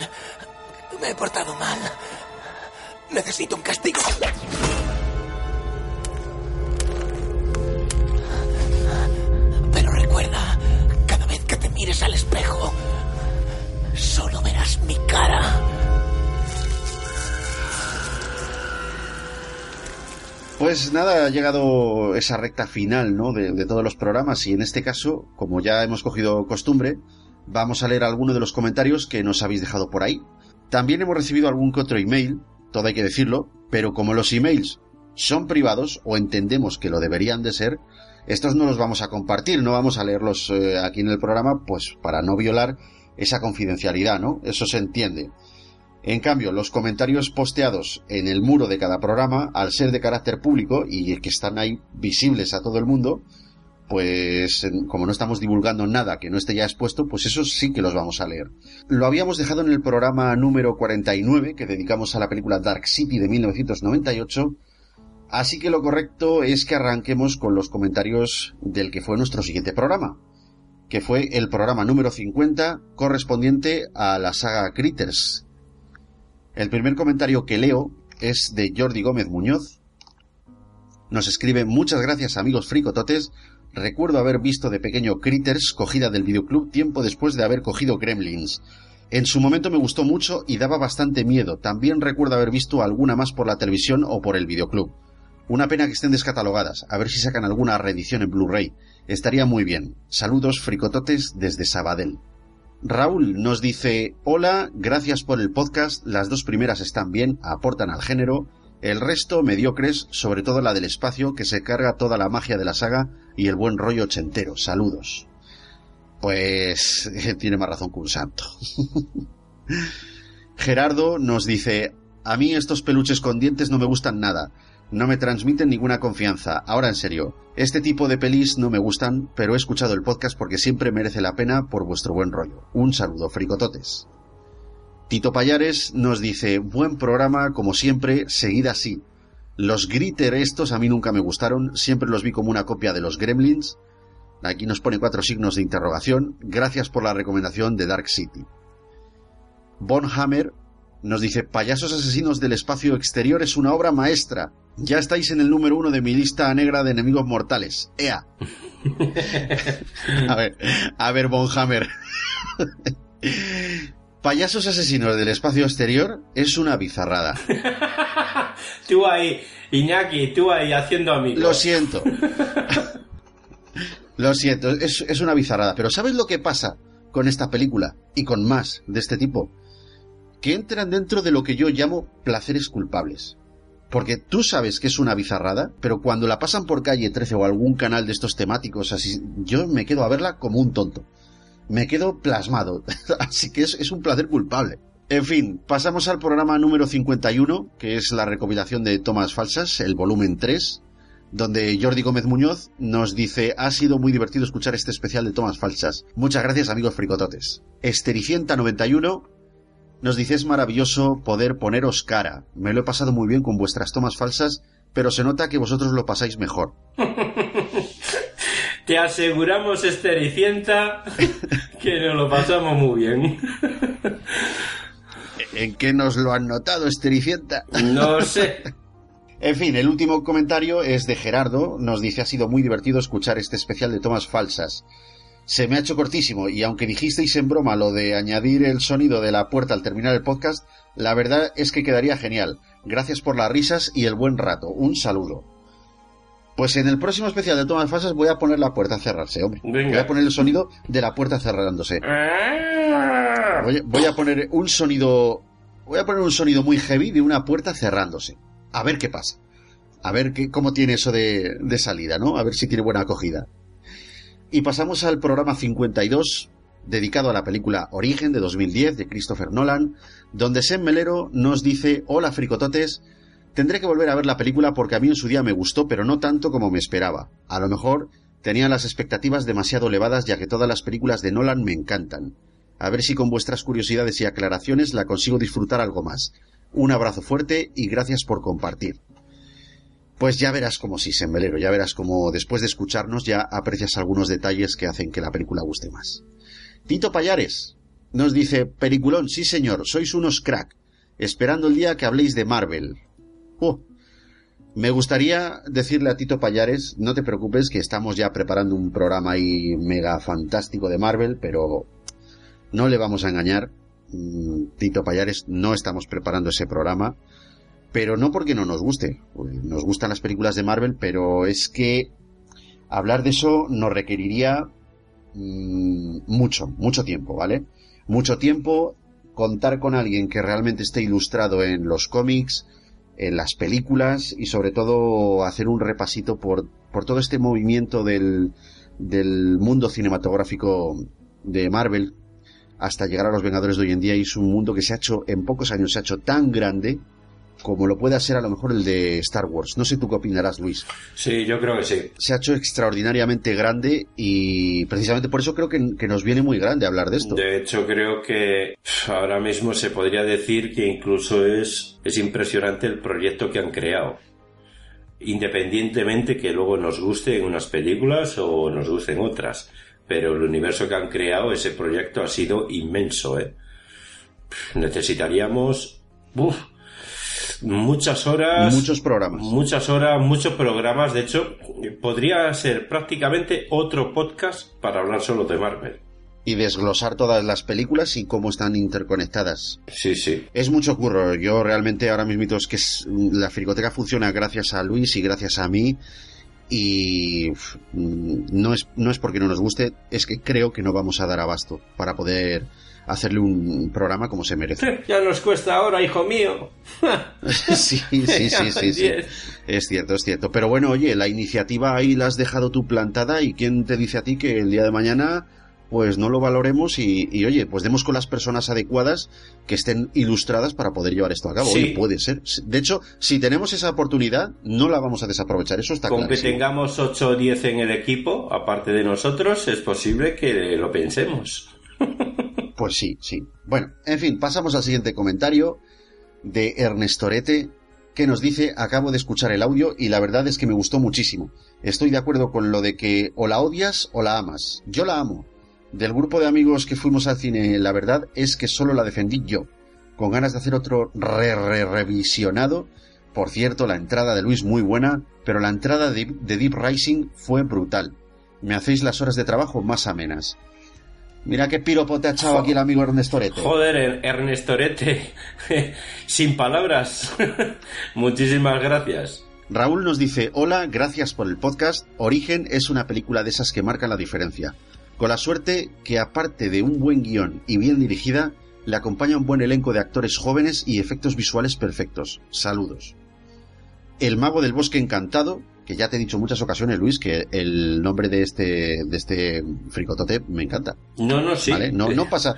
Me he portado mal. Necesito un castigo. Pero recuerda, cada vez que te mires al espejo, solo verás mi cara.
Pues nada, ha llegado esa recta final ¿no? de, de todos los programas y en este caso, como ya hemos cogido costumbre, vamos a leer algunos de los comentarios que nos habéis dejado por ahí. También hemos recibido algún que otro email, todo hay que decirlo, pero como los emails son privados o entendemos que lo deberían de ser, estos no los vamos a compartir, no vamos a leerlos eh, aquí en el programa, pues para no violar esa confidencialidad, ¿no? Eso se entiende. En cambio, los comentarios posteados en el muro de cada programa, al ser de carácter público y que están ahí visibles a todo el mundo, pues como no estamos divulgando nada que no esté ya expuesto, pues esos sí que los vamos a leer. Lo habíamos dejado en el programa número 49 que dedicamos a la película Dark City de 1998, así que lo correcto es que arranquemos con los comentarios del que fue nuestro siguiente programa, que fue el programa número 50 correspondiente a la saga Critters. El primer comentario que leo es de Jordi Gómez Muñoz. Nos escribe muchas gracias amigos fricototes. Recuerdo haber visto de pequeño Critters cogida del videoclub tiempo después de haber cogido Gremlins. En su momento me gustó mucho y daba bastante miedo. También recuerdo haber visto alguna más por la televisión o por el videoclub. Una pena que estén descatalogadas. A ver si sacan alguna reedición en Blu-ray. Estaría muy bien. Saludos fricototes desde Sabadell. Raúl nos dice, hola, gracias por el podcast, las dos primeras están bien, aportan al género, el resto mediocres, sobre todo la del espacio, que se carga toda la magia de la saga y el buen rollo ochentero. Saludos. Pues tiene más razón que un santo. Gerardo nos dice, a mí estos peluches con dientes no me gustan nada, no me transmiten ninguna confianza. Ahora en serio, este tipo de pelis no me gustan, pero he escuchado el podcast porque siempre merece la pena por vuestro buen rollo. Un saludo, fricototes. Tito Payares nos dice, buen programa, como siempre, seguid así. Los Gritter estos a mí nunca me gustaron, siempre los vi como una copia de los Gremlins. Aquí nos pone cuatro signos de interrogación. Gracias por la recomendación de Dark City. Bonhammer nos dice, Payasos Asesinos del Espacio Exterior es una obra maestra. Ya estáis en el número uno de mi lista negra de enemigos mortales. ¡Ea! a ver, a ver, Bonhammer. Payasos Asesinos del Espacio Exterior es una bizarrada.
Tú ahí, Iñaki, tú ahí haciendo amigos.
Lo siento. Lo siento, es, es una bizarrada. Pero ¿sabes lo que pasa con esta película y con más de este tipo? Que entran dentro de lo que yo llamo placeres culpables. Porque tú sabes que es una bizarrada, pero cuando la pasan por calle 13 o algún canal de estos temáticos así, yo me quedo a verla como un tonto. Me quedo plasmado. así que es, un placer culpable. En fin, pasamos al programa número 51, que es la recopilación de tomas falsas, el volumen 3, donde Jordi Gómez Muñoz nos dice, ha sido muy divertido escuchar este especial de tomas falsas. Muchas gracias amigos fricototes. Estericienta91 nos dice, es maravilloso poder poneros cara. Me lo he pasado muy bien con vuestras tomas falsas, pero se nota que vosotros lo pasáis mejor.
Te aseguramos, Estericienta, que nos lo pasamos muy bien.
¿En qué nos lo han notado, Estericienta?
No sé.
En fin, el último comentario es de Gerardo. Nos dice, ha sido muy divertido escuchar este especial de tomas falsas. Se me ha hecho cortísimo y aunque dijisteis en broma lo de añadir el sonido de la puerta al terminar el podcast, la verdad es que quedaría genial. Gracias por las risas y el buen rato. Un saludo. Pues en el próximo especial de tomas falsas voy a poner la puerta a cerrarse, hombre.
Venga.
Voy a poner el sonido de la puerta cerrándose. Voy, voy a poner un sonido. Voy a poner un sonido muy heavy de una puerta cerrándose. A ver qué pasa. A ver qué, cómo tiene eso de, de salida, ¿no? A ver si tiene buena acogida. Y pasamos al programa 52, dedicado a la película Origen de 2010 de Christopher Nolan, donde Sem Melero nos dice: Hola, fricototes. Tendré que volver a ver la película porque a mí en su día me gustó, pero no tanto como me esperaba. A lo mejor Tenía las expectativas demasiado elevadas ya que todas las películas de Nolan me encantan. A ver si con vuestras curiosidades y aclaraciones la consigo disfrutar algo más. Un abrazo fuerte y gracias por compartir. Pues ya verás como sí, Sembelero, ya verás como después de escucharnos ya aprecias algunos detalles que hacen que la película guste más. Tito Payares nos dice, Peliculón, sí señor, sois unos crack, esperando el día que habléis de Marvel. Oh, me gustaría decirle a Tito Payares, no te preocupes que estamos ya preparando un programa ahí mega fantástico de Marvel, pero no le vamos a engañar. Mm, Tito Payares, no estamos preparando ese programa, pero no porque no nos guste. Nos gustan las películas de Marvel, pero es que hablar de eso nos requeriría mm, mucho, mucho tiempo, ¿vale? Mucho tiempo, contar con alguien que realmente esté ilustrado en los cómics, en las películas y sobre todo hacer un repasito por, por todo este movimiento del, del mundo cinematográfico de Marvel hasta llegar a los Vengadores de hoy en día y es un mundo que se ha hecho en pocos años se ha hecho tan grande como lo puede ser a lo mejor el de Star Wars. No sé tú qué opinarás, Luis.
Sí, yo creo que sí.
Se ha hecho extraordinariamente grande y precisamente por eso creo que, que nos viene muy grande hablar de esto.
De hecho, creo que ahora mismo se podría decir que incluso es, es impresionante el proyecto que han creado. Independientemente que luego nos gusten unas películas o nos gusten otras. Pero el universo que han creado, ese proyecto ha sido inmenso, ¿eh? Necesitaríamos... uf, muchas horas.
Muchos programas.
Muchas horas, muchos programas. De hecho, podría ser prácticamente otro podcast para hablar solo de Marvel.
Y desglosar todas las películas y cómo están interconectadas.
Sí, sí.
Es mucho curro. Yo realmente ahora mismo es que es- la fricoteca funciona gracias a Luis y gracias a mí. Y mm, no es, no es porque no nos guste, es que creo que no vamos a dar abasto para poder hacerle un programa como se merece.
Ya nos cuesta ahora, hijo mío.
sí, sí, sí, sí, sí. Es cierto, es cierto. Pero bueno, oye, la iniciativa ahí la has dejado tú plantada y quién te dice a ti que el día de mañana pues no lo valoremos y, y, oye, pues demos con las personas adecuadas que estén ilustradas para poder llevar esto a cabo.
Sí.
Oye, puede ser. De hecho, si tenemos esa oportunidad, no la vamos a desaprovechar. Eso está
Con
claro.
que tengamos 8 o 10 en el equipo, aparte de nosotros, es posible que lo pensemos.
Pues sí, sí. Bueno, en fin, pasamos al siguiente comentario de Ernestorete que nos dice, acabo de escuchar el audio y la verdad es que me gustó muchísimo. Estoy de acuerdo con lo de que o la odias o la amas. Yo la amo. Del grupo de amigos que fuimos al cine, la verdad es que solo la defendí yo, con ganas de hacer otro re re revisionado. Por cierto, la entrada de Luis muy buena, pero la entrada de, de Deep Rising fue brutal. Me hacéis las horas de trabajo más amenas. Mira qué piropo te ha echado aquí el amigo Ernestorete.
Joder, Er- Ernestorete, sin palabras. Muchísimas gracias.
Raúl nos dice, hola, gracias por el podcast. Origen es una película de esas que marcan la diferencia. Con la suerte que aparte de un buen guion y bien dirigida, le acompaña un buen elenco de actores jóvenes y efectos visuales perfectos. Saludos. El mago del bosque encantado, que ya te he dicho muchas ocasiones, Luis, que el nombre de este, de este fricotote me encanta.
No, no, sí.
¿Vale? No, no pasa,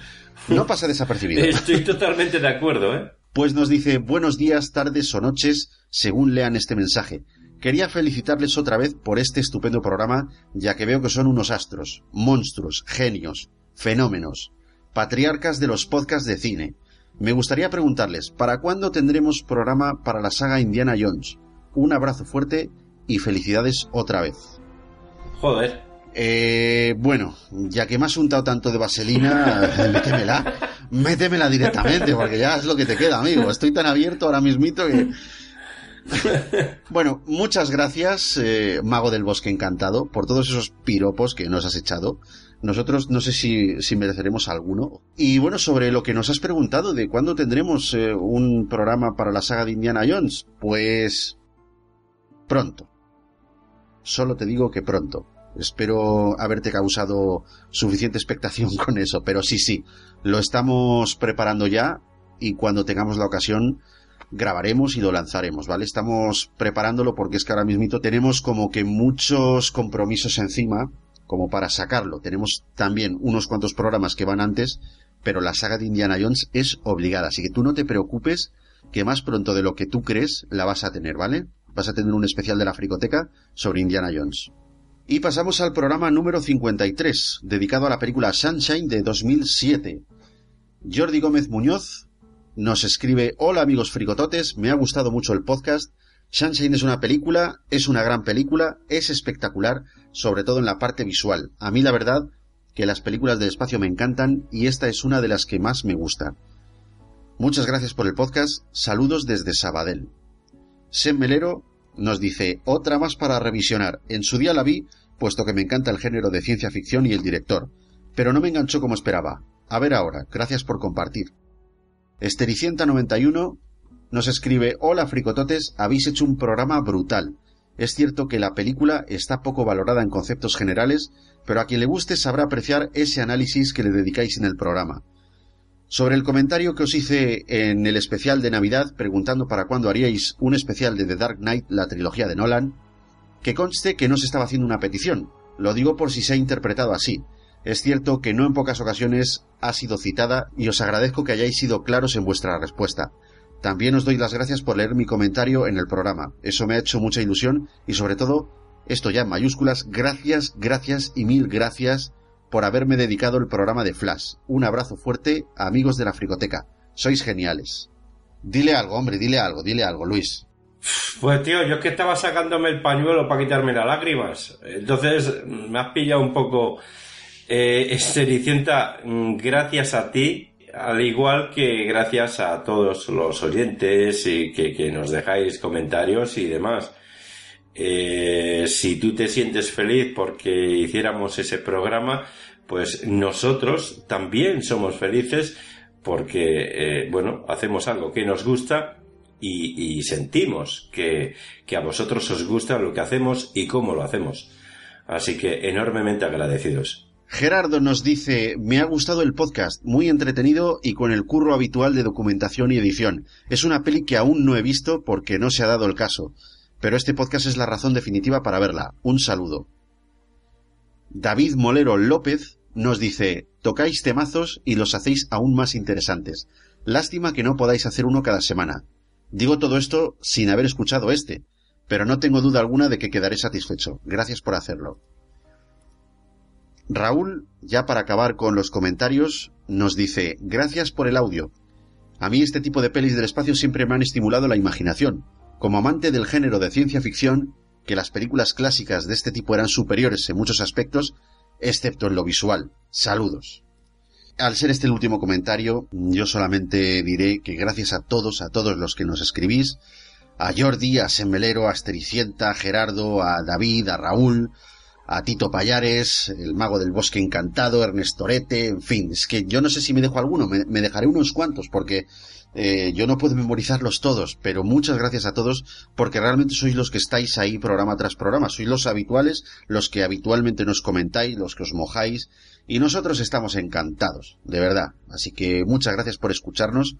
no pasa desapercibido.
Estoy totalmente de acuerdo, ¿eh?
Pues nos dice buenos días, tardes o noches, según lean este mensaje. Quería felicitarles otra vez por este estupendo programa, ya que veo que son unos astros, monstruos, genios, fenómenos, patriarcas de los podcasts de cine. Me gustaría preguntarles, ¿para cuándo tendremos programa para la saga Indiana Jones? Un abrazo fuerte y felicidades otra vez.
Joder.
Eh, bueno, ya que me has untado tanto de vaselina, métemela. Métemela directamente, porque ya es lo que te queda, amigo. Estoy tan abierto ahora mismito que... bueno, muchas gracias, eh, Mago del Bosque Encantado, por todos esos piropos que nos has echado. Nosotros no sé si, si mereceremos alguno. Y bueno, sobre lo que nos has preguntado de cuándo tendremos eh, un programa para la saga de Indiana Jones, pues pronto. Solo te digo que pronto. Espero haberte causado suficiente expectación con eso, pero sí, sí, lo estamos preparando ya y cuando tengamos la ocasión grabaremos y lo lanzaremos, ¿vale? Estamos preparándolo porque es que ahora mismo tenemos como que muchos compromisos encima como para sacarlo. Tenemos también unos cuantos programas que van antes, pero la saga de Indiana Jones es obligada, así que tú no te preocupes que más pronto de lo que tú crees la vas a tener, ¿vale? Vas a tener un especial de la fricoteca sobre Indiana Jones. Y pasamos al programa número 53, dedicado a la película Sunshine de 2007. Jordi Gómez Muñoz nos escribe, hola amigos fricototes, me ha gustado mucho el podcast. Sunshine es una película, es una gran película, es espectacular, sobre todo en la parte visual. A mí la verdad que las películas del espacio me encantan y esta es una de las que más me gusta. Muchas gracias por el podcast, saludos desde Sabadell. Sem Melero nos dice, otra más para revisionar. En su día la vi, puesto que me encanta el género de ciencia ficción y el director, pero no me enganchó como esperaba. A ver ahora, gracias por compartir. Estericienta91 nos escribe, hola fricototes, habéis hecho un programa brutal. Es cierto que la película está poco valorada en conceptos generales, pero a quien le guste sabrá apreciar ese análisis que le dedicáis en el programa. Sobre el comentario que os hice en el especial de Navidad preguntando para cuándo haríais un especial de The Dark Knight, la trilogía de Nolan, que conste que no se estaba haciendo una petición, lo digo por si se ha interpretado así. Es cierto que no en pocas ocasiones ha sido citada y os agradezco que hayáis sido claros en vuestra respuesta. También os doy las gracias por leer mi comentario en el programa. Eso me ha hecho mucha ilusión y sobre todo, esto ya en mayúsculas, gracias, gracias y mil gracias por haberme dedicado el programa de Flash. Un abrazo fuerte, amigos de la Fricoteca. Sois geniales. Dile algo, hombre, dile algo, dile algo, Luis.
Pues tío, yo es que estaba sacándome el pañuelo para quitarme las lágrimas. Entonces me has pillado un poco eh, Estericienta, gracias a ti, al igual que gracias a todos los oyentes y que nos dejáis comentarios y demás. Eh, si tú te sientes feliz porque hiciéramos ese programa, pues nosotros también somos felices porque, eh, bueno, hacemos algo que nos gusta y, y sentimos que, que a vosotros os gusta lo que hacemos y cómo lo hacemos. Así que enormemente agradecidos.
Gerardo nos dice, me ha gustado el podcast, muy entretenido y con el curro habitual de documentación y edición. Es una peli que aún no he visto porque no se ha dado el caso, pero este podcast es la razón definitiva para verla. Un saludo. David Molero López nos dice, tocáis temazos y los hacéis aún más interesantes. Lástima que no podáis hacer uno cada semana. Digo todo esto sin haber escuchado este, pero no tengo duda alguna de que quedaré satisfecho. Gracias por hacerlo. Raúl, ya para acabar con los comentarios, nos dice, gracias por el audio. A mí este tipo de pelis del espacio siempre me han estimulado la imaginación. Como amante del género de ciencia ficción, que las películas clásicas de este tipo eran superiores en muchos aspectos, excepto en lo visual. Saludos. Al ser este el último comentario, yo solamente diré que gracias a todos, a todos los que nos escribís, a Jordi, a Semelero, a Estericienta, a Gerardo, a David, a Raúl, a Tito Payares, el mago del bosque encantado, Ernesto Rete, en fin, es que yo no sé si me dejo alguno, me dejaré unos cuantos porque eh, yo no puedo memorizarlos todos, pero muchas gracias a todos porque realmente sois los que estáis ahí programa tras programa, sois los habituales, los que habitualmente nos comentáis, los que os mojáis y nosotros estamos encantados, de verdad. Así que muchas gracias por escucharnos.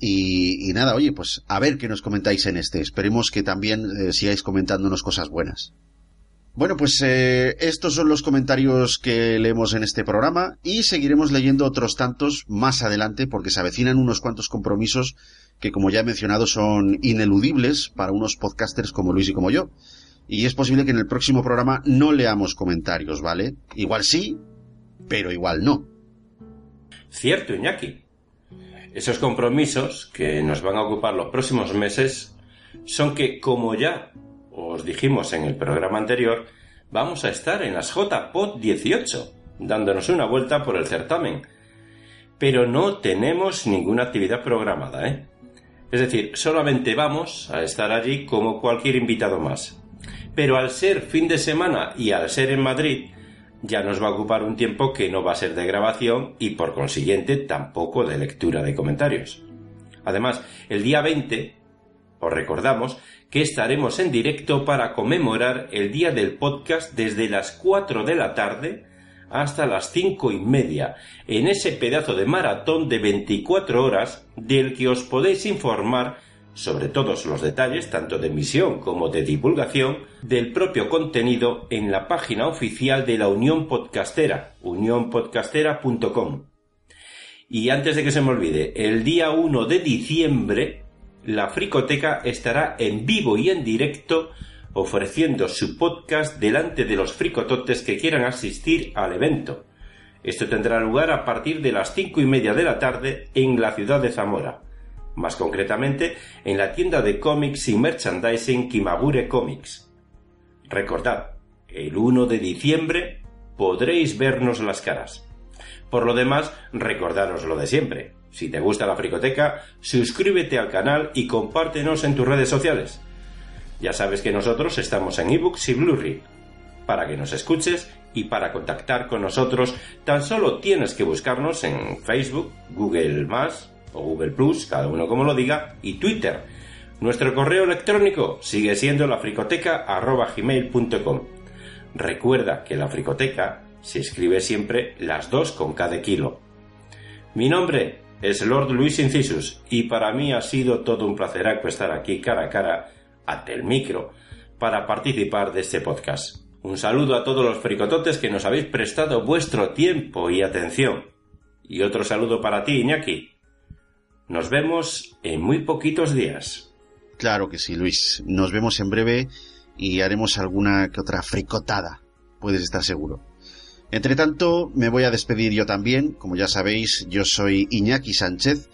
Y, y nada, oye, pues a ver qué nos comentáis en este. Esperemos que también eh, sigáis comentándonos cosas buenas. Bueno, pues eh, estos son los comentarios que leemos en este programa y seguiremos leyendo otros tantos más adelante porque se avecinan unos cuantos compromisos que, como ya he mencionado, son ineludibles para unos podcasters como Luis y como yo. Y es posible que en el próximo programa no leamos comentarios, ¿vale? Igual sí, pero igual no.
Cierto, Iñaki. Esos compromisos que nos van a ocupar los próximos meses son que, como ya os dijimos en el programa anterior, vamos a estar en las JPOD 18, dándonos una vuelta por el certamen. Pero no tenemos ninguna actividad programada, ¿eh? Es decir, solamente vamos a estar allí como cualquier invitado más. Pero al ser fin de semana y al ser en Madrid, ya nos va a ocupar un tiempo que no va a ser de grabación y por consiguiente tampoco de lectura de comentarios. Además, el día 20, os recordamos que estaremos en directo para conmemorar el día del podcast desde las 4 de la tarde hasta las cinco y media, en ese pedazo de maratón de 24 horas del que os podéis informar sobre todos los detalles, tanto de emisión como de divulgación, del propio contenido en la página oficial de la Unión Podcastera, unionpodcastera.com. Y antes de que se me olvide, el día 1 de diciembre, la Fricoteca estará en vivo y en directo ofreciendo su podcast delante de los fricototes que quieran asistir al evento. Esto tendrá lugar a partir de las cinco y media de la tarde en la ciudad de Zamora, más concretamente en la tienda de cómics y merchandising Kimagure Comics. Recordad, el 1 de diciembre podréis vernos las caras. Por lo demás, recordaros lo de siempre. Si te gusta la fricoteca, suscríbete al canal y compártenos en tus redes sociales. Ya sabes que nosotros estamos en ebooks y Blu-ray. Para que nos escuches y para contactar con nosotros, tan solo tienes que buscarnos en Facebook, Google o Google Plus, cada uno como lo diga, y Twitter. Nuestro correo electrónico sigue siendo lafricoteca.gmail.com. Recuerda que la fricoteca se escribe siempre las dos con cada kilo. Mi nombre es Lord Luis Incisus y para mí ha sido todo un placer estar aquí cara a cara ante el micro para participar de este podcast. Un saludo a todos los fricototes que nos habéis prestado vuestro tiempo y atención. Y otro saludo para ti, Iñaki. Nos vemos en muy poquitos días.
Claro que sí, Luis. Nos vemos en breve y haremos alguna que otra fricotada. Puedes estar seguro. Entre tanto, me voy a despedir yo también. Como ya sabéis, yo soy Iñaki Sánchez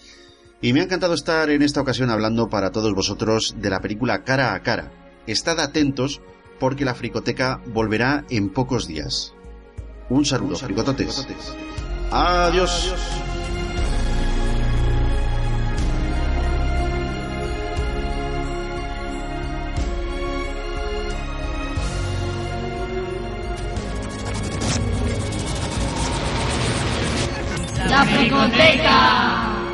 y me ha encantado estar en esta ocasión hablando para todos vosotros de la película Cara a Cara. Estad atentos porque la fricoteca volverá en pocos días. Un saludo, fricototes. Adiós.